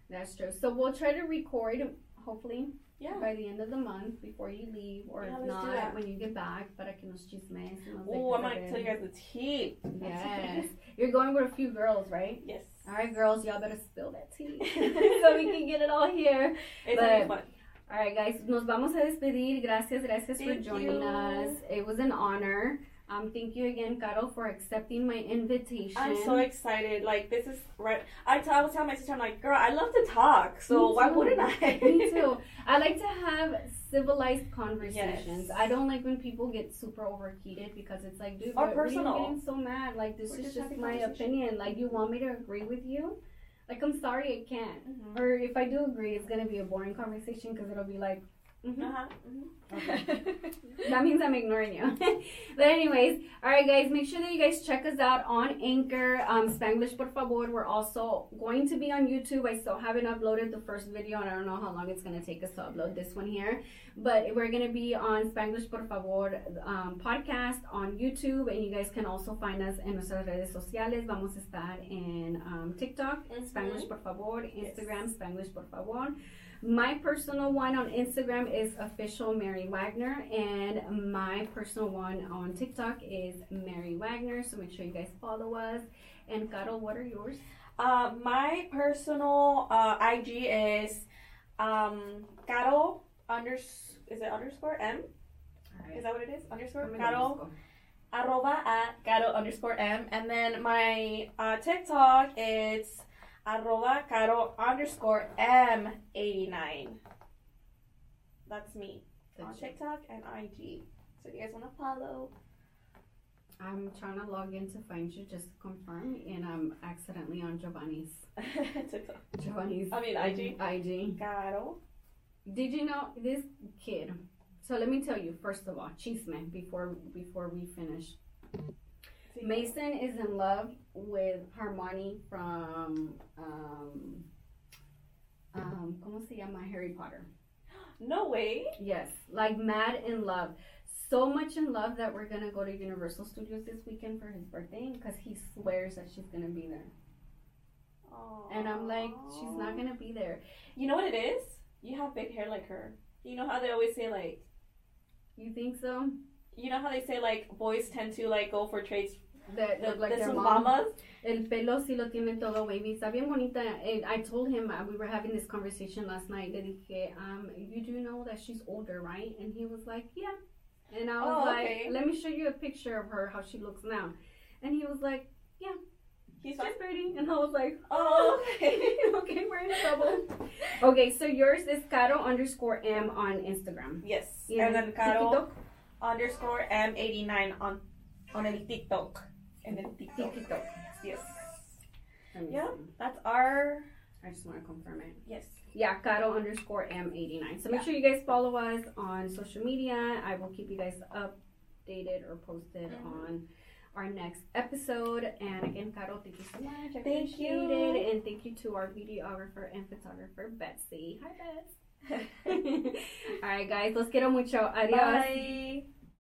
S1: That's true. So we'll try to record, hopefully,
S2: Yeah.
S1: by the end of the month before you leave, or
S2: Yeah,
S1: if not, when you get back, para que nos chismes.
S2: Oh, I
S1: dejes
S2: might
S1: saber.
S2: tell you guys the tea.
S1: Yes. You're going with a few girls, right?
S2: yes.
S1: All right, girls, y'all better spill that tea so we can get it all here.
S2: It's
S1: But-
S2: gonna fun.
S1: All right, guys, nos vamos a despedir. Gracias, gracias for joining
S2: you.
S1: us. It was an honor. Um, thank you again, Caro, for accepting my invitation.
S2: I'm so excited. Like this is right. I, t- I was telling my sister, I'm like, girl, I love to talk, so why wouldn't I?
S1: Me too. I like to have civilized conversations.
S2: Yes.
S1: I don't like when people get super overheated because it's like, dude,
S2: Or
S1: what are you
S2: personal.
S1: getting so mad? Like, this
S2: We're
S1: is
S2: just
S1: just my opinion. Like, you want me to agree with you? Like, I'm sorry, I can't.
S2: Mhm.
S1: Or if I do agree, it's gonna be a boring conversation because it'll be like, mhm.
S2: Uh-huh. mhm.
S1: that means I'm ignoring you. but anyways, all right, guys, make sure that you guys check us out on Anchor, um, Spanglish por favor. We're also going to be on YouTube. I still haven't uploaded the first video, and I don't know how long it's gonna take us to upload this one here. But we're gonna be on Spanglish por favor um, podcast on YouTube, and you guys can also find us en nuestras redes sociales. Vamos a estar en um, TikTok,
S2: Mhm.
S1: Spanglish por favor, Instagram, Spanglish por favor. My personal one on Instagram is official Mary Wagner, and my personal one on TikTok is Mary Wagner. So make sure you guys follow us. And Caro, what are yours?
S2: Uh, my personal uh, IG is um, Caro unders. Is it underscore M? Is that what it is? Underscore Caro arroba at Caro underscore M. And then my uh, TikTok is arroba Caro underscore M eighty nine. That's me on TikTok and IG. So if you guys want to follow,
S1: I'm trying to log in to find you just to confirm, and I'm accidentally on Giovanni's.
S2: TikTok.
S1: Giovanni's.
S2: I mean, IG.
S1: IG.
S2: Caro.
S1: Did you know this kid? So let me tell you first of all, chisme before before we finish. Mason is in love with Hermione from um um ¿Cómo se llama? Harry Potter.
S2: No way.
S1: Yes, like mad in love. So much in love that we're gonna go to Universal Studios this weekend for his birthday because he swears that she's gonna be there. And I'm like, she's not gonna be there.
S2: You know what it is? You have big hair like her. You know how they always say like,
S1: You think so?
S2: you know how they say like boys tend to like go for traits
S1: That look like their mom.
S2: mamas.
S1: El pelo sí lo tiene todo wavy. Está bien bonita. And I told him uh, we were having this conversation last night. Le dije, um, you do know that she's older, right? And he was like, yeah. And I was
S2: Oh,
S1: like,
S2: okay.
S1: let me show you a picture of her, how she looks now. And he was like, yeah.
S2: He's
S1: she's
S2: fine.
S1: pretty. And I was like,
S2: Oh, okay.
S1: okay, we're in trouble. Okay, so yours is Caro underscore M on Instagram.
S2: yes.
S1: Yeah.
S2: And then Caro underscore M eighty nine on on el TikTok. And then TikTok.
S1: TikTok.
S2: Yes.
S1: Me
S2: Yeah. That's our
S1: I just want to confirm it.
S2: yes.
S1: Yeah, Caro underscore M89. So make sure you guys follow us on social media. I will keep you guys updated or posted
S2: Mhm.
S1: on our next episode. And again, Caro, thank you so much. I
S2: Thank you.
S1: it. And thank you to our videographer and photographer, Betsy. Hi, Bets. All right, guys. Los quiero mucho. Adios.
S2: Bye.